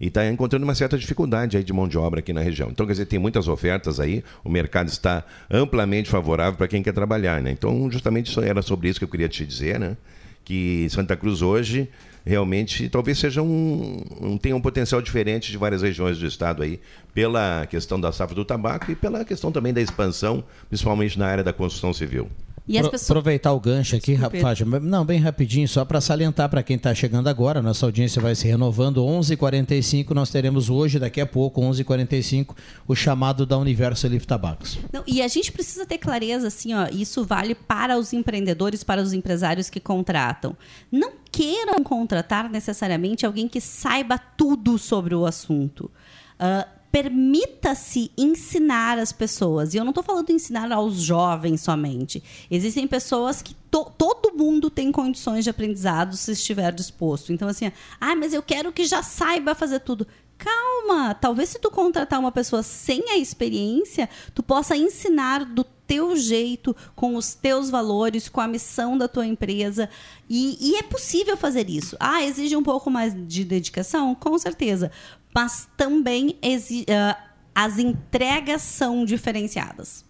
E está encontrando uma certa dificuldade aí de mão de obra aqui na região. Então, quer dizer, tem muitas ofertas aí, o mercado está amplamente favorável para quem quer trabalhar, né? Então, justamente era sobre isso que eu queria te dizer, né? Que Santa Cruz hoje realmente talvez seja um, um tenha um potencial diferente de várias regiões do estado aí, pela questão da safra do tabaco e pela questão também da expansão, principalmente na área da construção civil. E as pessoas... Aproveitar o gancho aqui, Fátima. Não, bem rapidinho, só para salientar para quem está chegando agora, nossa audiência vai se renovando. 11:45 h 45 nós teremos hoje, daqui a pouco, 11:45 h 45 o chamado da Universo Livre Tabacos. Não, e a gente precisa ter clareza, assim, ó, isso vale para os empreendedores, para os empresários que contratam. Não queiram contratar necessariamente alguém que saiba tudo sobre o assunto. Uh, permita-se ensinar as pessoas. E eu não estou falando ensinar aos jovens somente. Existem pessoas que to todo mundo tem condições de aprendizado se estiver disposto. Então, assim, ah, mas eu quero que já saiba fazer tudo. Calma, talvez se tu contratar uma pessoa sem a experiência, tu possa ensinar do teu jeito, com os teus valores, com a missão da tua empresa. E, e é possível fazer isso. Ah, exige um pouco mais de dedicação? Com certeza mas também uh, as entregas são diferenciadas.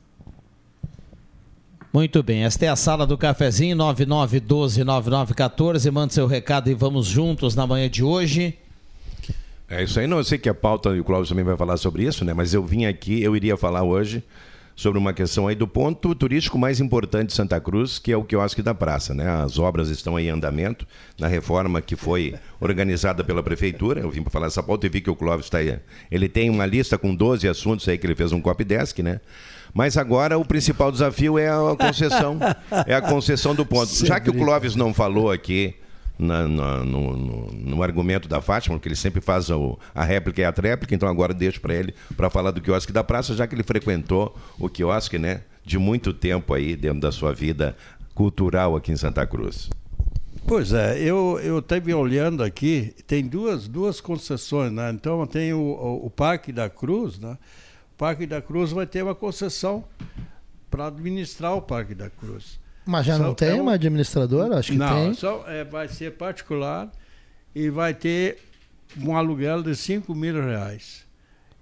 Muito bem, esta é a sala do cafezinho 99129914. Manda seu recado e vamos juntos na manhã de hoje. É isso aí, não, eu sei que a pauta e o Cláudio também vai falar sobre isso, né? Mas eu vim aqui, eu iria falar hoje sobre uma questão aí do ponto turístico mais importante de Santa Cruz, que é o quiosque da praça. Né? As obras estão em andamento na reforma que foi organizada pela prefeitura. Eu vim para falar essa pauta e vi que o Clóvis está aí. Ele tem uma lista com 12 assuntos aí que ele fez um copy desk, né? Mas agora o principal desafio é a concessão, é a concessão do ponto. <laughs> Já que o Clóvis não falou aqui na, na, no, no, no, argumento da Fátima, porque ele sempre faz o, a réplica e a tréplica, então agora deixo para ele para falar do quiosque da praça, já que ele frequentou o quiosque, né? De muito tempo aí dentro da sua vida cultural aqui em Santa Cruz. Pois é, eu eu esteve olhando aqui, tem duas, duas concessões, né? Então tem o, o, o, Parque da Cruz, né? O Parque da Cruz vai ter uma concessão para administrar o Parque da Cruz. Mas já não tem é um... uma administradora? Acho que não, tem. Só, é, vai ser particular e vai ter um aluguel de 5 mil reais.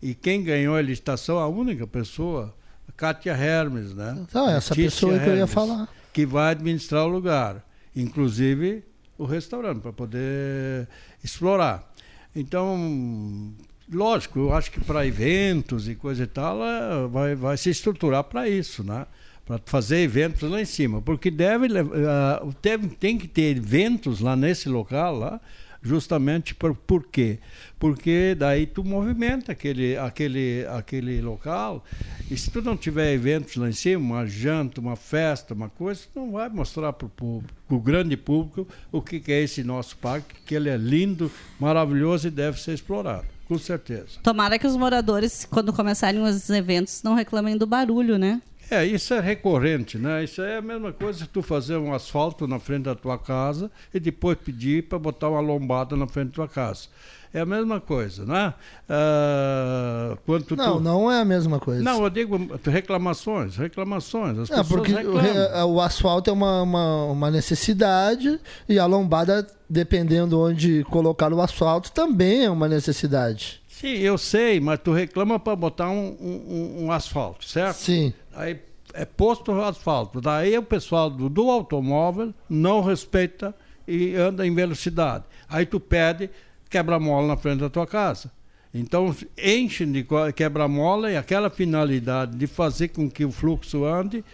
E quem ganhou a licitação, a única pessoa, a Kátia Hermes, né? Então, essa pessoa Hermes, que eu ia falar. Que vai administrar o lugar inclusive o restaurante, para poder explorar. Então, lógico, eu acho que para eventos e coisa e tal, é, vai, vai se estruturar para isso, né? Para fazer eventos lá em cima. Porque deve, uh, deve, tem que ter eventos lá nesse local, lá, justamente por, por quê? Porque daí tu movimenta aquele, aquele, aquele local e se tu não tiver eventos lá em cima, uma janta, uma festa, uma coisa, tu não vai mostrar para o grande público o que, que é esse nosso parque, que ele é lindo, maravilhoso e deve ser explorado. Com certeza. Tomara que os moradores, quando começarem os eventos, não reclamem do barulho, né? É, isso é recorrente, né? Isso é a mesma coisa que tu fazer um asfalto na frente da tua casa e depois pedir para botar uma lombada na frente da tua casa. É a mesma coisa, né? Uh, quanto não, tu... não é a mesma coisa. Não, eu digo reclamações, reclamações. As não, porque o, o, asfalto é uma, uma, uma, necessidade e a lombada, dependendo onde colocar o asfalto, também é uma necessidade. Sim, eu sei, mas tu reclama para botar um, um, um, asfalto, certo? Sim. Aí é posto o asfalto. Daí o pessoal do, do automóvel não respeita e anda em velocidade. Aí tu pede quebra-mola na frente da tua casa. Então enchem de quebra-mola e aquela finalidade de fazer com que o fluxo ande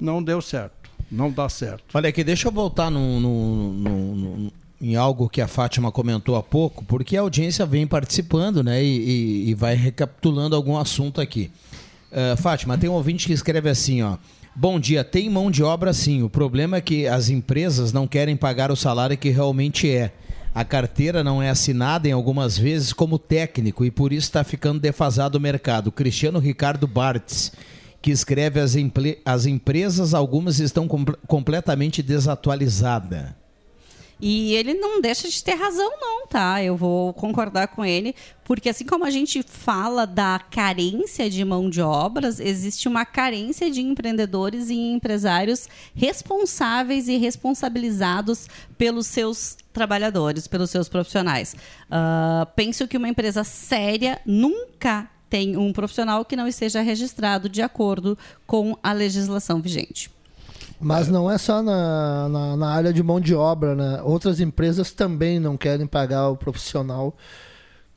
não deu certo. Não dá certo. Olha aqui, deixa eu voltar no, no, no, no em algo que a Fátima comentou há pouco, porque a audiência vem participando né, e, e, e vai recapitulando algum assunto aqui. Uh, Fátima, tem um ouvinte que escreve assim, ó. Bom dia, tem mão de obra sim. O problema é que as empresas não querem pagar o salário que realmente é. A carteira não é assinada em algumas vezes como técnico e por isso está ficando defasado o mercado. Cristiano Ricardo Bartz, que escreve as, as empresas, algumas estão com completamente desatualizadas. E ele não deixa de ter razão, não, tá? Eu vou concordar com ele, porque assim como a gente fala da carência de mão de obras, existe uma carência de empreendedores e empresários responsáveis e responsabilizados pelos seus trabalhadores, pelos seus profissionais. Uh, penso que uma empresa séria nunca tem um profissional que não esteja registrado de acordo com a legislação vigente. Mas não é só na, na, na, área de mão de obra, né? Outras empresas também não querem pagar o profissional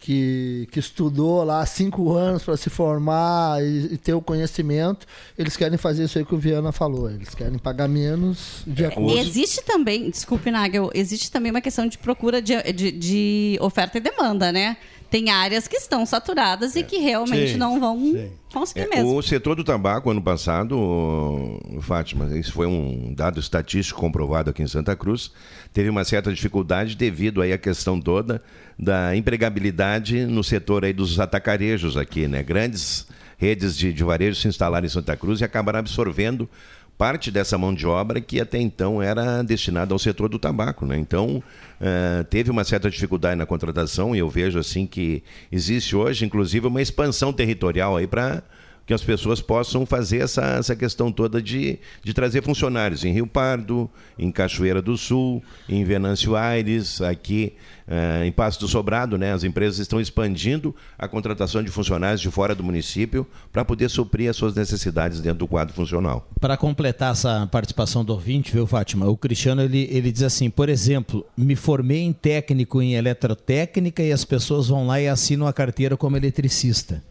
que, que estudou lá cinco anos para se formar e, e, ter o conhecimento. Eles querem fazer isso aí que o Viana falou. Eles querem pagar menos de acordo. Existe também, desculpe, Nagel, existe também uma questão de procura de, de, de oferta e demanda, né? Tem áreas que estão saturadas é. e que realmente sim, não vão sim. conseguir é, mesmo. O setor do tabaco, ano passado, Fátima, isso foi um dado estatístico comprovado aqui em Santa Cruz, teve uma certa dificuldade devido aí à questão toda da empregabilidade no setor aí dos atacarejos aqui, né? Grandes redes de, de varejo se instalaram em Santa Cruz e acabaram absorvendo parte dessa mão de obra que até então era destinada ao setor do tabaco. Né? Então, uh, teve uma certa dificuldade na contratação e eu vejo assim que existe hoje, inclusive, uma expansão territorial aí para que as pessoas possam fazer essa, essa questão toda de, de trazer funcionários em Rio Pardo, em Cachoeira do Sul, em Venâncio Aires, aqui uh, em Passo do Sobrado, né? As empresas estão expandindo a contratação de funcionários de fora do município para poder suprir as suas necessidades dentro do quadro funcional. Para completar essa participação do ouvinte, viu, Fátima? O Cristiano ele, ele diz assim, por exemplo, me formei em técnico em eletrotécnica e as pessoas vão lá e assinam a carteira como eletricista.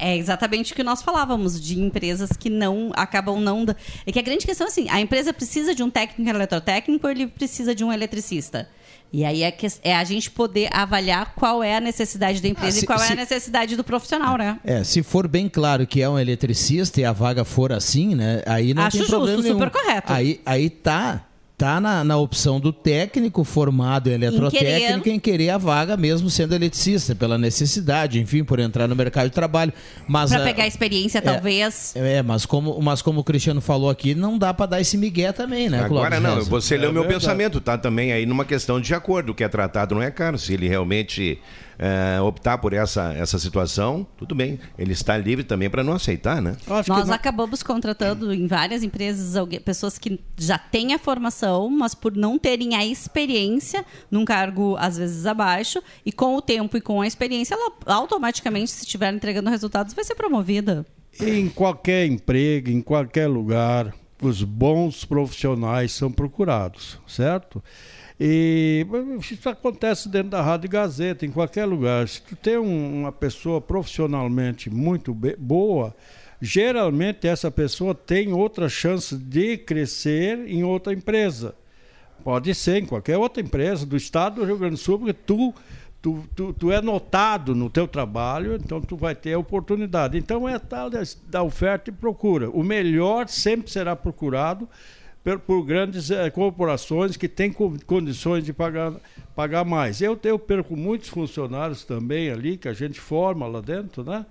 É exatamente o que nós falávamos de empresas que não acabam não. É que a grande questão é assim: a empresa precisa de um técnico eletrotécnico ou ele precisa de um eletricista? E aí é, que, é a gente poder avaliar qual é a necessidade da empresa ah, se, e qual se, é a necessidade do profissional, né? É, se for bem claro que é um eletricista e a vaga for assim, né? Aí não Acho tem justo, problema super nenhum. correto. Aí, aí tá tá na, na opção do técnico formado em eletrotécnica em querer, em querer a vaga mesmo sendo eletricista, pela necessidade, enfim, por entrar no mercado de trabalho. Mas Para pegar experiência, é, talvez. É, mas como, mas como o Cristiano falou aqui, não dá para dar esse migué também, né, Agora não, você leu é meu verdade. pensamento, tá também aí numa questão de acordo, o que é tratado não é caro, se ele realmente é, optar por essa, essa situação, tudo bem. Ele está livre também para não aceitar, né? Nós acabamos contratando em várias empresas pessoas que já têm a formação, mas por não terem a experiência num cargo às vezes abaixo, e com o tempo e com a experiência, ela automaticamente, se estiver entregando resultados, vai ser promovida. Em qualquer emprego, em qualquer lugar, os bons profissionais são procurados, certo? E isso acontece dentro da Rádio Gazeta, em qualquer lugar. Se tu tem um, uma pessoa profissionalmente muito boa, geralmente essa pessoa tem outra chance de crescer em outra empresa. Pode ser em qualquer outra empresa do estado do Rio Grande do Sul, porque tu, tu, tu, tu é notado no teu trabalho, então tu vai ter a oportunidade. Então é tal da oferta e procura. O melhor sempre será procurado por, grandes eh, corporações que têm co condições de pagar, pagar mais. Eu, eu perco muitos funcionários também ali, que a gente forma lá dentro, né?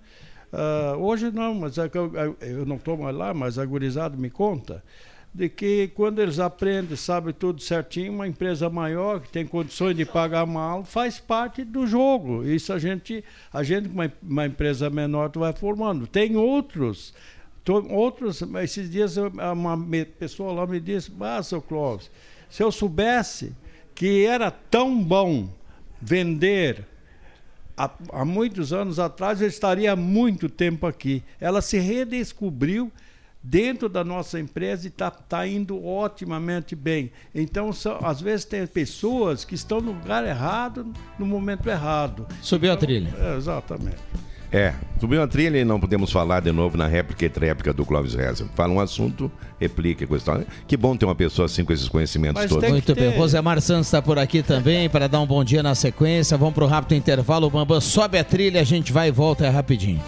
Uh, hoje não, mas é eu, eu não estou mais lá, mas a gurizada me conta de que quando eles aprendem, sabem tudo certinho, uma empresa maior que tem condições de pagar mal faz parte do jogo. Isso a gente, a gente uma, uma empresa menor vai formando. Tem outros outros, esses dias uma pessoa lá me disse, ah, seu Clóvis, se eu soubesse que era tão bom vender há, há muitos anos atrás, eu estaria há muito tempo aqui. Ela se redescobriu dentro da nossa empresa e está tá indo otimamente bem. Então, só, às vezes tem pessoas que estão no lugar errado, no momento errado. Subiu então, a trilha. É, exatamente. É, subiu uma trilha e não podemos falar de novo na réplica e tréplica do Clóvis Reza. Fala um assunto, replica com história. Que bom ter uma pessoa assim com esses conhecimentos Mas todos. Muito bem. Rosemar Santos está por aqui também para dar um bom dia na sequência. Vamos para o rápido intervalo. O Bambam sobe a trilha, a gente vai e volta é rapidinho.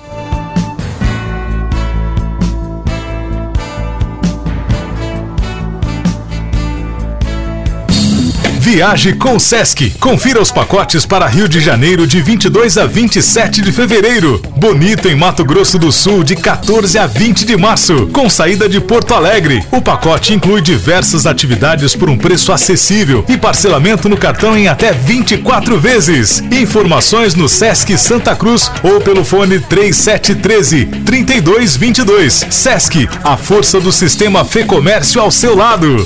Viaje com o Sesc. Confira os pacotes para Rio de Janeiro de 22 a 27 de fevereiro. Bonito em Mato Grosso do Sul de 14 a 20 de março, com saída de Porto Alegre. O pacote inclui diversas atividades por um preço acessível e parcelamento no cartão em até 24 vezes. Informações no Sesc Santa Cruz ou pelo fone 3713 3222. Sesc, a força do sistema Fê Comércio ao seu lado.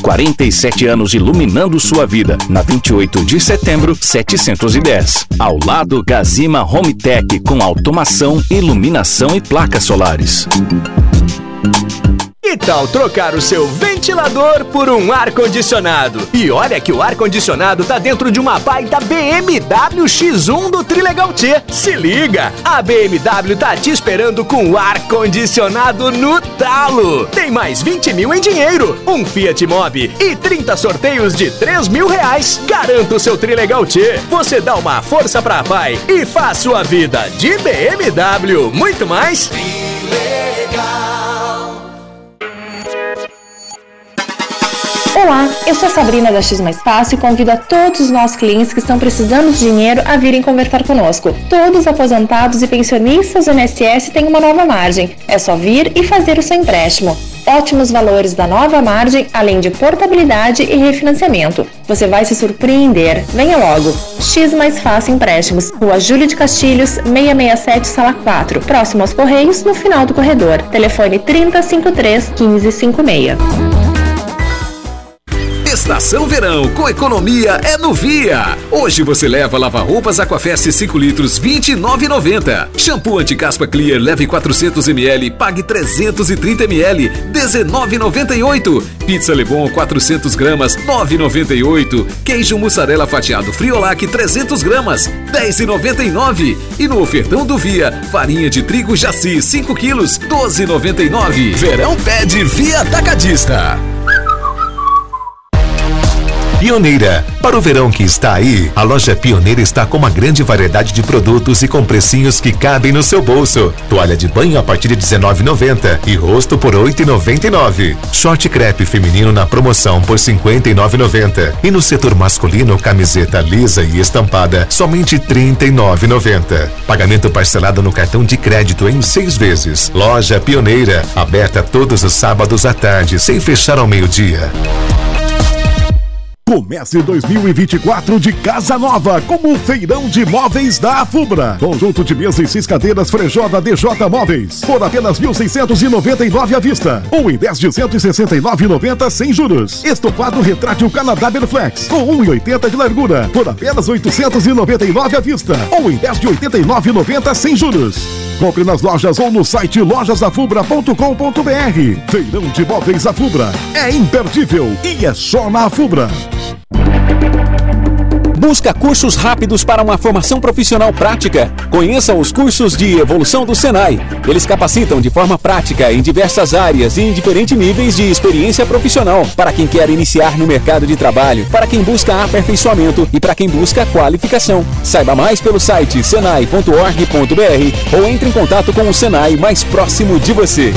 47 anos iluminando sua vida. Na 28 de setembro, 710. Ao lado, Gazima Home Tech com automação, iluminação e placas solares. Que tal trocar o seu ventilador por um ar-condicionado? E olha que o ar-condicionado tá dentro de uma baita BMW X1 do Trilegal T. Se liga! A BMW tá te esperando com ar-condicionado no talo. Tem mais 20 mil em dinheiro, um Fiat Mobi e 30 sorteios de 3 mil reais. Garanta o seu Trilegal T. Você dá uma força pra pai e faz sua vida de BMW. Muito mais. Trilegal. Olá, eu sou a Sabrina da X Mais Fácil e convido a todos os nossos clientes que estão precisando de dinheiro a virem conversar conosco. Todos aposentados e pensionistas do INSS têm uma nova margem. É só vir e fazer o seu empréstimo. Ótimos valores da nova margem, além de portabilidade e refinanciamento. Você vai se surpreender. Venha logo. X Mais Fácil Empréstimos, Rua Júlio de Castilhos, 667, Sala 4, próximo aos Correios, no final do corredor. Telefone 3053 1556. Estação Verão com economia é no Via. Hoje você leva lava-roupas Aquafest 5 litros 29,90. Shampoo anti-caspa Clear leve 400 ml, pague 330 ml 19,98. Pizza Lebon 400 gramas 9,98. Queijo mussarela fatiado Friolac 300 gramas 10,99. E no ofertão do Via, farinha de trigo Jaci 5 quilos 12,99. Verão pede Via Atacadista. Pioneira. Para o verão que está aí, a loja Pioneira está com uma grande variedade de produtos e com precinhos que cabem no seu bolso. Toalha de banho a partir de R$19,90 e rosto por R$8,99. Short crepe feminino na promoção por R$59,90. E no setor masculino, camiseta lisa e estampada, somente R$39,90. Pagamento parcelado no cartão de crédito em seis vezes. Loja Pioneira, aberta todos os sábados à tarde, sem fechar ao meio-dia. Comece 2024 de casa nova com o feirão de móveis da Afubra. Conjunto de mesa e seis cadeiras Frejoda DJ Móveis por apenas 1.699 à vista ou em 10 de 169,90 sem juros. Estofado retrátil Canadá Berflex com 1,80 de largura por apenas 899 à vista ou em 10 de 89,90 sem juros. Compre nas lojas ou no site lojasafubra.com.br. Feirão de móveis Afubra é imperdível e é só na Afubra. Busca cursos rápidos para uma formação profissional prática? Conheça os cursos de evolução do Senai. Eles capacitam de forma prática em diversas áreas e em diferentes níveis de experiência profissional para quem quer iniciar no mercado de trabalho, para quem busca aperfeiçoamento e para quem busca qualificação. Saiba mais pelo site senai.org.br ou entre em contato com o Senai mais próximo de você.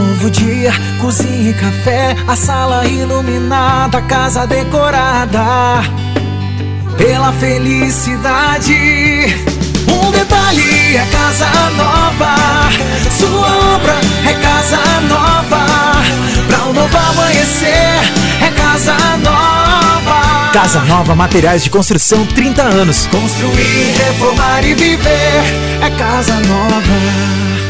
Novo dia, cozinha e café, a sala iluminada, a casa decorada pela felicidade. Um detalhe é casa nova, sua obra é casa nova. Pra um novo amanhecer, é casa nova. Casa Nova Materiais de Construção 30 anos. Construir, reformar e viver é casa nova.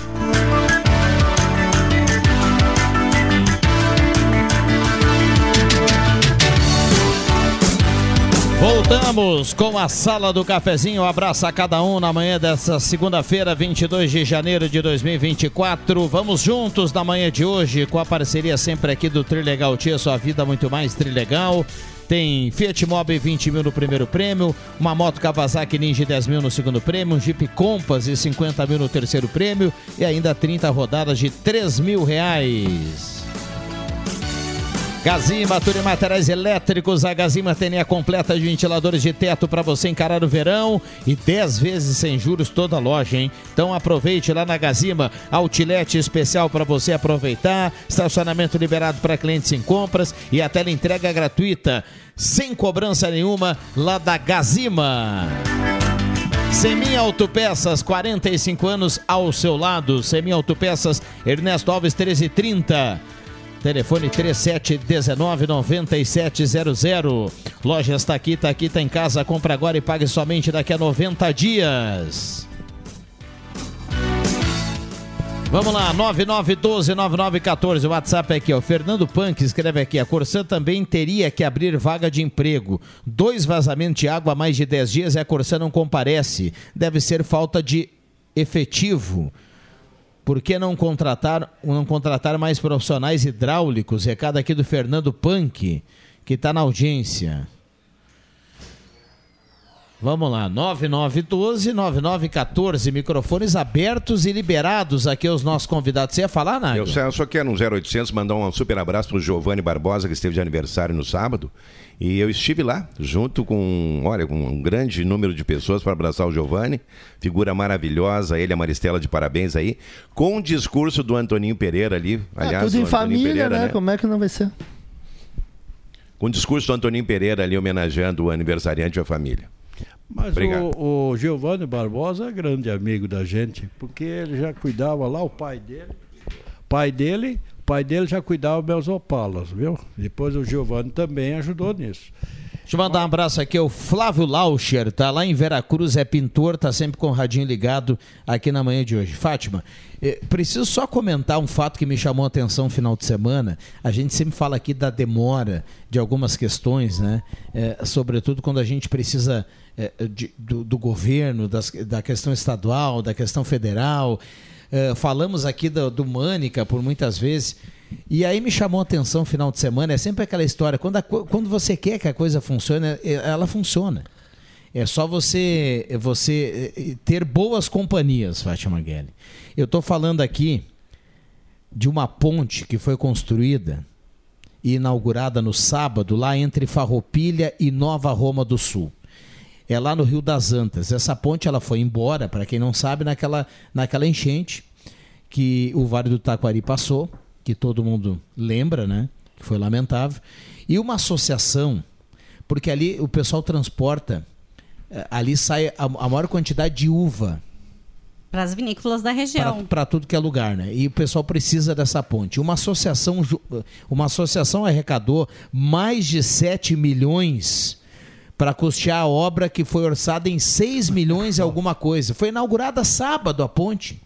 Voltamos com a Sala do Cafezinho. Um abraço a cada um na manhã dessa segunda-feira, 22 de janeiro de 2024. Vamos juntos na manhã de hoje com a parceria sempre aqui do Trilegal Tia, sua vida muito mais Trilegal. Tem Fiat Mobi 20 mil no primeiro prêmio, uma moto Kawasaki Ninja 10 mil no segundo prêmio, um Jeep Compass e 50 mil no terceiro prêmio e ainda 30 rodadas de 3 mil reais. Gazima, tudo em materiais elétricos. A Gazima tem a completa de ventiladores de teto para você encarar o verão e 10 vezes sem juros toda a loja, hein? Então aproveite lá na Gazima, outlet especial para você aproveitar, estacionamento liberado para clientes em compras e a tela entrega gratuita, sem cobrança nenhuma, lá da Gazima. Semin Autopeças, 45 anos ao seu lado. Semin Autopeças, Ernesto Alves 1330. Telefone 3719-9700. Loja está aqui, está aqui, está em casa. Compra agora e pague somente daqui a 90 dias. Vamos lá, 9912-9914. O WhatsApp é aqui, ó. Fernando Punk escreve aqui: a Corsã também teria que abrir vaga de emprego. Dois vazamentos de água há mais de 10 dias e a Corsã não comparece. Deve ser falta de efetivo. Por que não contratar, não contratar mais profissionais hidráulicos? Recado aqui do Fernando Punk, que está na audiência. Vamos lá, 9912-9914, microfones abertos e liberados aqui aos nossos convidados. Você ia falar, Nádia? Eu só, só quero no 0800 mandar um super abraço para o Giovanni Barbosa, que esteve de aniversário no sábado. E eu estive lá, junto com, olha, com um grande número de pessoas para abraçar o Giovanni, figura maravilhosa, ele, a Maristela, de parabéns aí, com o discurso do Antoninho Pereira ali. Aliás, é, tudo em família, Pereira, né? né? Como é que não vai ser? Com o discurso do Antoninho Pereira ali, homenageando o aniversariante e a família. Mas Obrigado. o, o Giovanni Barbosa é grande amigo da gente, porque ele já cuidava lá, o pai dele, pai dele, pai dele já cuidava meus opalas, viu? Depois o Giovanni também ajudou nisso. Deixa eu mandar um abraço aqui ao Flávio Lauscher, tá lá em Veracruz, é pintor, tá sempre com o radinho ligado aqui na manhã de hoje. Fátima, eh, preciso só comentar um fato que me chamou a atenção no final de semana. A gente sempre fala aqui da demora de algumas questões, né? Eh, sobretudo quando a gente precisa de, do, do, governo, das, da questão estadual, da questão federal. falamos aqui do, do Mânica por muitas vezes. E aí me chamou a atenção final de semana, é sempre aquela história, quando, a, quando você quer que a coisa funcione, é, ela funciona. É só você você ter boas companhias, Fátima Guelli. Eu estou falando aqui de uma ponte que foi construída e inaugurada no sábado, lá entre Farroupilha e Nova Roma do Sul. É lá no Rio das Antas. Essa ponte ela foi embora, para quem não sabe, naquela, naquela enchente que o Vale do Taquari passou que todo mundo lembra, né? Que foi lamentável. E uma associação, porque ali o pessoal transporta, eh, ali sai a, a maior quantidade de uva. Para as vinícolas da região. Para tudo que é lugar, né? E o pessoal precisa dessa ponte. Uma associação, uma associação arrecadou mais de 7 milhões para custear a obra que foi orçada em 6 milhões e alguma coisa. Foi inaugurada sábado a ponte.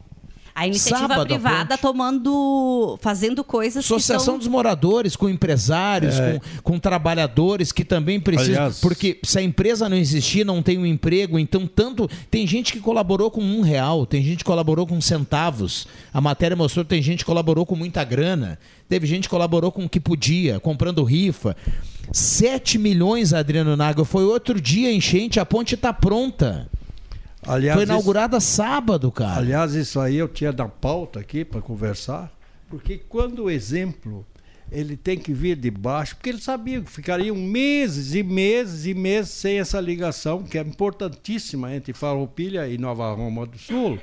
A iniciativa Sábado, privada tomando, fazendo coisas Associação são... dos moradores, com empresários, é. com, com, trabalhadores que também precisam. Aliás... Porque se a empresa não existir, não tem um emprego, então tanto. Tem gente que colaborou com um real, tem gente que colaborou com centavos. A matéria mostrou que tem gente que colaborou com muita grana. Teve gente que colaborou com o que podia, comprando rifa. 7 milhões, Adriano Naga. Foi outro dia enchente, a ponte está pronta. Aliás, Foi inaugurada isso, sábado, cara. Aliás, isso aí eu tinha da pauta aqui para conversar, porque quando o exemplo ele tem que vir de baixo, porque ele sabia que ficariam meses e meses e meses sem essa ligação, que é importantíssima entre Farroupilha e Nova Roma do Sul.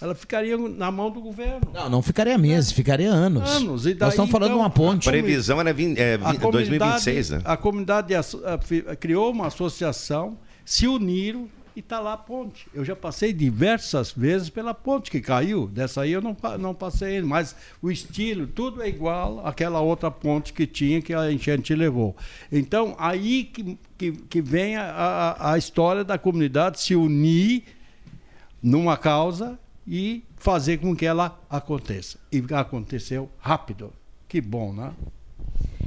Ela ficaria na mão do governo. Não, não ficaria meses, ficaria anos. Anos. E daí, Nós estamos falando então, de uma ponte. A previsão era 20, é, 2026, né? A comunidade criou uma associação, se uniram, e está lá a ponte. Eu já passei diversas vezes pela ponte que caiu. Dessa aí eu não, não passei, mas o estilo, tudo é igual àquela outra ponte que tinha que a enchente levou. Então, aí que, que, que vem a, a, a história da comunidade se unir numa causa e fazer com que ela aconteça. E aconteceu rápido. Que bom, né?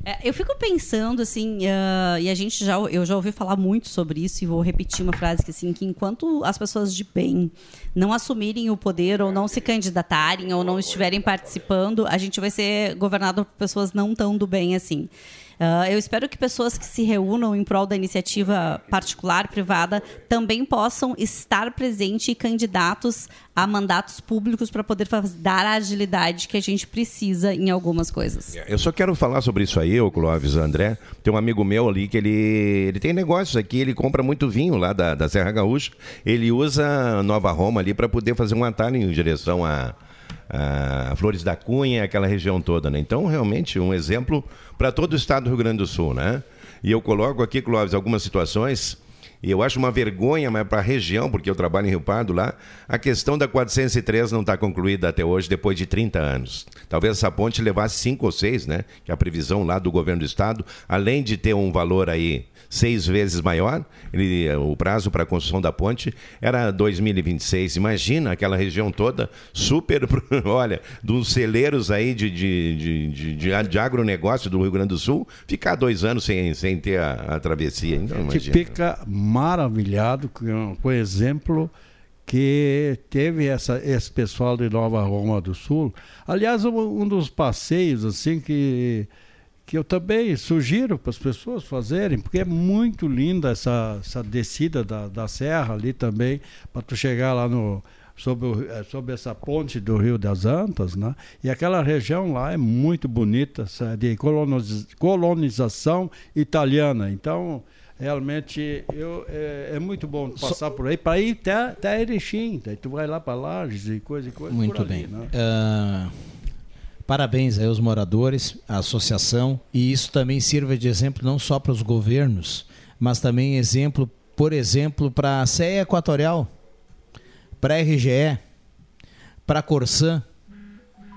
É, eu fico pensando assim, uh, e a gente já, eu já ouvi falar muito sobre isso e vou repetir uma frase que assim, que enquanto as pessoas de bem não assumirem o poder ou não se candidatarem ou não estiverem participando, a gente vai ser governado por pessoas não tão do bem assim. Uh, eu espero que pessoas que se reúnam em prol da iniciativa particular, privada, também possam estar presentes e candidatos a mandatos públicos para poder dar a agilidade que a gente precisa em algumas coisas. Eu só quero falar sobre isso aí, o Clóvis André. Tem um amigo meu ali que ele, ele tem negócios aqui, ele compra muito vinho lá da, da Serra Gaúcha. Ele usa Nova Roma ali para poder fazer um atalho em direção a a Flores da Cunha, aquela região toda, né? Então, realmente, um exemplo para todo o estado do Rio Grande do Sul, né? E eu coloco aqui, Clóvis, algumas situações e eu acho uma vergonha, mas para a região, porque eu trabalho em Rio Pardo lá, a questão da 403 não está concluída até hoje, depois de 30 anos. Talvez essa ponte levasse 5 ou 6, né? Que é a previsão lá do governo do estado, além de ter um valor aí seis vezes maior, ele, o prazo para a construção da ponte era 2026. Imagina aquela região toda super, <laughs> olha, dos celeiros aí de, de, de, de, de agronegócio do Rio Grande do Sul, ficar dois anos sem, sem ter a, a travessia. Então, imagina. Que fica maravilhado com, com o exemplo que teve essa, esse pessoal de Nova Roma do Sul. Aliás, um, um dos passeios assim que, que eu também sugiro para as pessoas fazerem, porque é muito linda essa, essa descida da, da serra ali também, para tu chegar lá no, sobre, eh, sobre essa ponte do Rio das Antas, né? E aquela região lá é muito bonita, de colonização italiana. Então, realmente eu, é, é, muito bom passar por aí para ir até, até Erechim. Daí tu vai lá para Lages e coisa e coisa. Muito ali, bem. Né? Uh, parabéns aí aos moradores, à associação, e isso também sirva de exemplo não só para os governos, mas também exemplo, por exemplo, para a CE Equatorial, para a RGE, para a Corsã,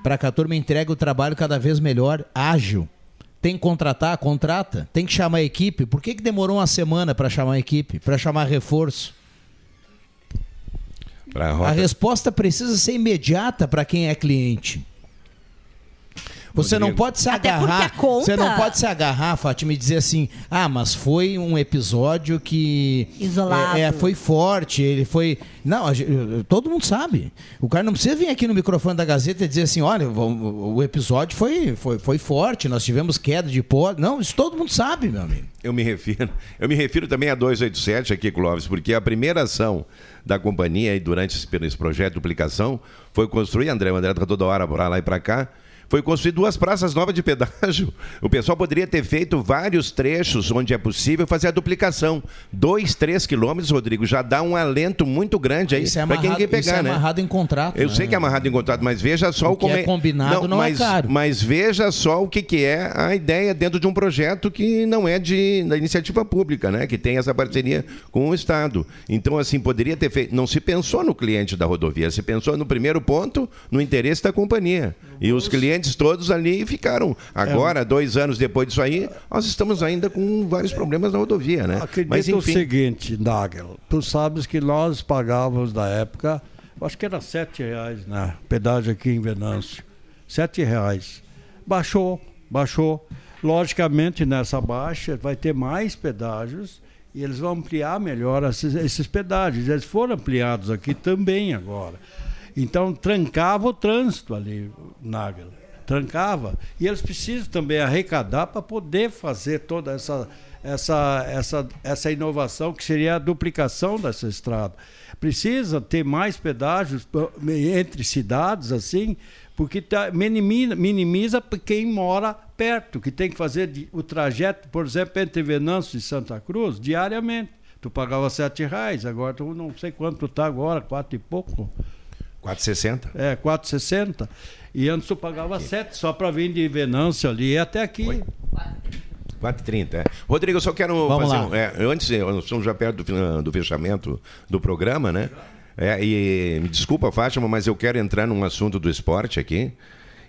para que a turma entregue o trabalho cada vez melhor, ágil. Tem que contratar, contrata. Tem que chamar a equipe. Por que, que demorou uma semana para chamar a equipe? Para chamar reforço? A resposta precisa ser imediata para quem é cliente. Você não pode se Até agarrar. porque a conta- Você não pode se agarrar, Fátima, e dizer assim: ah, mas foi um episódio que. Isolado. É, é, foi forte, ele foi. Não, todo mundo sabe. O cara não precisa vir aqui no microfone da Gazeta e dizer assim: olha, o, o episódio foi, foi, foi forte, nós tivemos queda de pó. Não, isso todo mundo sabe, meu amigo. Eu me refiro, eu me refiro também a 287 aqui, Clóvis, porque a primeira ação da companhia durante esse, esse projeto de duplicação foi construir, André, o André está toda hora para lá e para cá, foi construir duas praças novas de pedágio. O pessoal poderia ter feito vários trechos onde é possível fazer a duplicação. Dois, três quilômetros, Rodrigo, já dá um alento muito grande aí Isso é para quem quer pegar, isso é né? amarrado em contrato. Eu né? sei que é amarrado em contrato, mas veja só O o, que é combinado não é mas, caro. Mas veja só o que, que é a ideia dentro de um projeto que não é de da iniciativa pública, né? Que tem essa parceria com o Estado. Então, assim, poderia ter feito. Não se pensou no cliente da rodovia, se pensou no primeiro ponto, no interesse da companhia. E os clientes todos ali ficaram. Agora, dois anos depois disso aí, nós estamos ainda com vários problemas na rodovia, né? Acredita Mas o enfim. seguinte, Nagel, tu sabes que nós pagávamos na época, acho que era sete reais, né? Pedágio aqui em Venâncio. Sete reais. Baixou, baixou. Logicamente, nessa baixa vai ter mais pedágios e eles vão ampliar melhor esses, esses pedágios. Eles foram ampliados aqui também agora. Então, trancava o trânsito ali, Nagel. Trancava. E eles precisam também arrecadar para poder fazer toda essa, essa, essa, essa inovação que seria a duplicação dessa estrada. Precisa ter mais pedágios entre cidades, assim, porque tá, minimiza, minimiza quem mora perto, que tem que fazer de- o trajeto, por exemplo, entre Venâncio e Santa Cruz, diariamente. Tu pagava sete reais, agora tu não sei quanto tá agora, quatro e pouco. 4,60? É, 4,60. E antes tu pagava sete só para vir de Venâncio ali e até aqui. 4h30, é. Rodrigo, eu só quero Vamos fazer lá. um. É, antes, nós estamos já perto do, do fechamento do programa, né? É, e me desculpa, Fátima, mas eu quero entrar num assunto do esporte aqui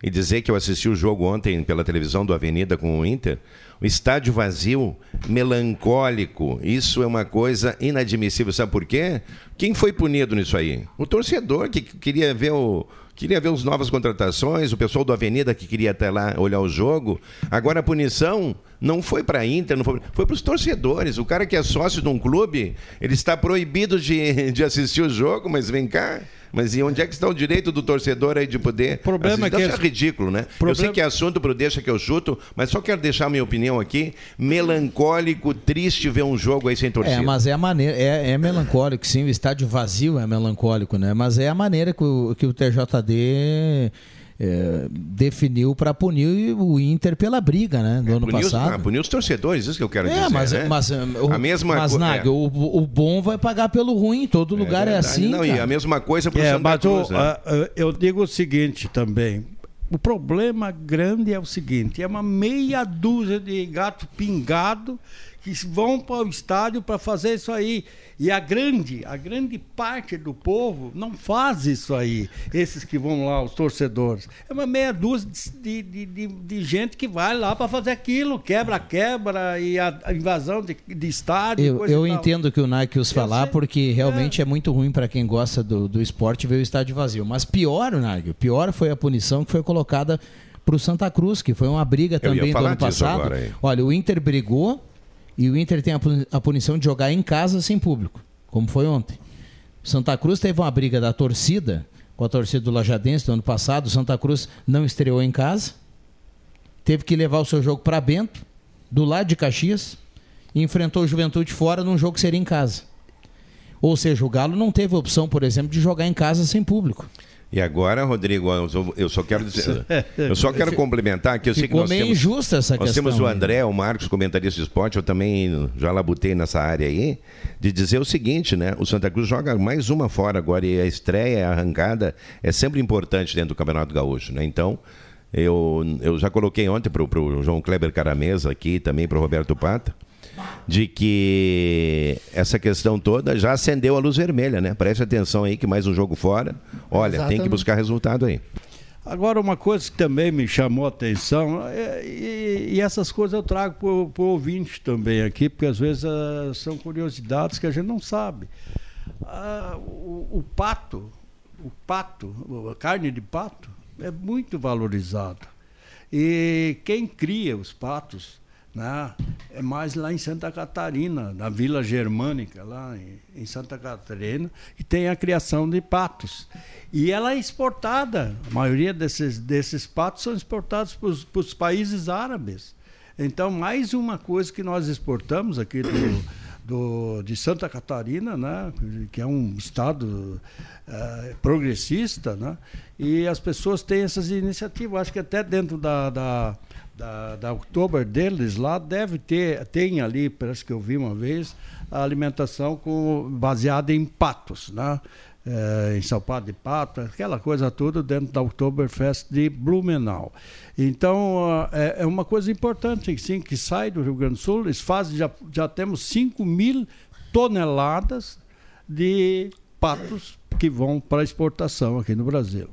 e dizer que eu assisti o jogo ontem pela televisão do Avenida com o Inter. O estádio vazio, melancólico. Isso é uma coisa inadmissível. Sabe por quê? Quem foi punido nisso aí? O torcedor que queria ver o. Queria ver as novas contratações, o pessoal do Avenida que queria até lá olhar o jogo. Agora a punição não foi para Inter, não foi, foi para os torcedores. O cara que é sócio de um clube, ele está proibido de, <laughs> de assistir o jogo, mas vem cá. Mas e onde é que está o direito do torcedor aí de poder? problema é assistir? que Isso eles- ridículo, né? Eu sei Problema- que é assunto pro Deixa que eu chuto, mas só quero deixar minha opinião aqui. Melancólico, triste ver um jogo aí sem torcida. É, mas é a maneira, é, é melancólico, sim, o estádio vazio é melancólico, né? Mas é a maneira que o, que o TJD é, definiu para punir o Inter pela briga, né? Do ano Punir os, passado. ah, punir os torcedores, isso que eu quero É, dizer. mas, né? mas, o, a mesma mas co- Nag, é. o, o bom vai pagar pelo ruim, todo lugar é, assim. Não, e cara. a mesma coisa pro É, Santa mas Cruz, o- né? eu digo o seguinte também. O problema grande é o seguinte: é uma meia dúzia de gato pingado que vão para o estádio para fazer isso aí. E a grande, a grande parte do povo não faz isso aí. Esses que vão lá, os torcedores. É uma meia dúzia de, de, de, de gente que vai lá para fazer aquilo, quebra-quebra e a, a invasão de, de estádio. Eu, coisa eu tal. entendo o que o Nike os falar, porque realmente é, muito ruim para quem gosta do, do esporte ver o estádio vazio. Mas pior, Nike, pior foi a punição que foi colocada para o Santa Cruz, que foi uma briga também do ano passado. Olha, o Inter brigou e o Inter tem a puni- a punição de jogar em casa sem público, como foi ontem. Santa Cruz teve uma briga da torcida, com a torcida do Lajadense do ano passado. Santa Cruz não estreou em casa, teve que levar o seu jogo para Bento, do lado de Caxias, e enfrentou o Juventude fora num jogo que seria em casa. Ou seja, o Galo não teve opção, por exemplo, de jogar em casa sem público. E agora, Rodrigo, eu só- quero dizer, <laughs> eu só quero complementar que eu sei que Ficou nós meio temos, injusta essa nós questão temos o. André, o Marcos, comentarista de esporte, eu também já labutei nessa área aí, de dizer o seguinte, né? O Santa Cruz joga mais uma fora agora e a estreia, a arrancada é sempre importante dentro do Campeonato Gaúcho, né? Então, eu, eu já coloquei ontem para o João Kleber Caramesa aqui, também para o Roberto Pata, de que essa questão toda já acendeu a luz vermelha, né? Preste atenção aí que mais um jogo fora. Olha, tem que Exatamente. buscar resultado aí. Agora, uma coisa que também me chamou a atenção, é, e, e, essas coisas eu trago para o ouvinte também aqui, porque às vezes uh, são curiosidades que a gente não sabe. Uh, o, o, pato, o pato, a carne de pato, é muito valorizado. E quem cria os patos né? É mais lá em Santa Catarina, na Vila Germânica, lá em, em Santa Catarina, que tem a criação de patos. E ela é exportada. A maioria desses, desses patos são exportados para os países árabes. Então, mais uma coisa que nós exportamos aqui do, do, de Santa Catarina, né, que é um estado uh, progressista, né, e as pessoas têm essas iniciativas. Acho que até dentro da, da da, da Oktober deles lá deve ter, tem ali, parece que eu vi uma vez, a alimentação com, baseada em patos, né? É, ensalpado de pato, aquela coisa toda dentro da Oktoberfest de Blumenau. Então, é, é, uma coisa importante, sim, que sai do Rio Grande do Sul, eles fazem, já, já temos 5 mil toneladas de patos que vão para exportação aqui no Brasil.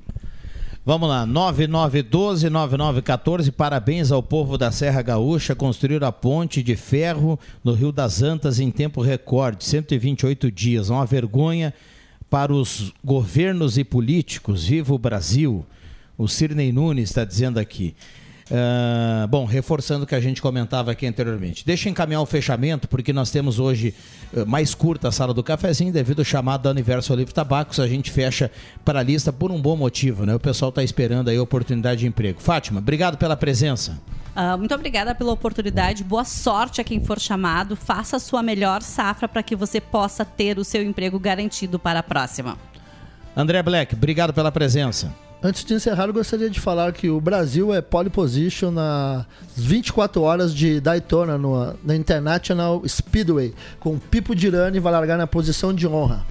Vamos lá, 9912-9914. Parabéns ao povo da Serra Gaúcha. Construir a ponte de ferro no Rio das Antas em tempo recorde 128 dias. Uma vergonha para os governos e políticos. Viva o Brasil! O Cirnei Nunes está dizendo aqui. Uh, bom, reforçando o que a gente comentava aqui anteriormente. Deixa eu encaminhar o fechamento, porque nós temos hoje uh, mais curta a sala do cafezinho, devido ao chamado da Universo Livre Tabacos. A gente fecha para a lista por um bom motivo, né? O pessoal está esperando aí a oportunidade de emprego. Fátima, obrigado pela presença. Uh, muito obrigada pela oportunidade. Boa sorte a quem for chamado. Faça a sua melhor safra para que você possa ter o seu emprego garantido para a próxima. André Black, obrigado pela presença. Antes de encerrar, eu gostaria de falar que o Brasil é pole position nas 24 horas de Daytona no, na International Speedway, com Pipo Dirani vai largar na posição de honra.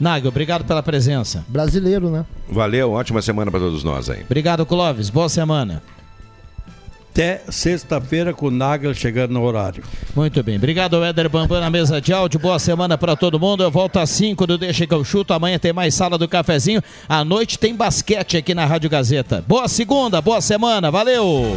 Nago, obrigado pela presença. Brasileiro, né? Valeu, ótima semana para todos nós aí. Obrigado, Clóvis. Boa semana até sexta-feira com o Nagel chegando no horário. Muito bem. Obrigado, Éder Bambam, na mesa de áudio. Boa semana para todo mundo. Eu volto às 5 do Deixa que eu chuto. Amanhã tem mais sala do cafezinho. À noite tem basquete aqui na Rádio Gazeta. Boa segunda, boa semana. Valeu!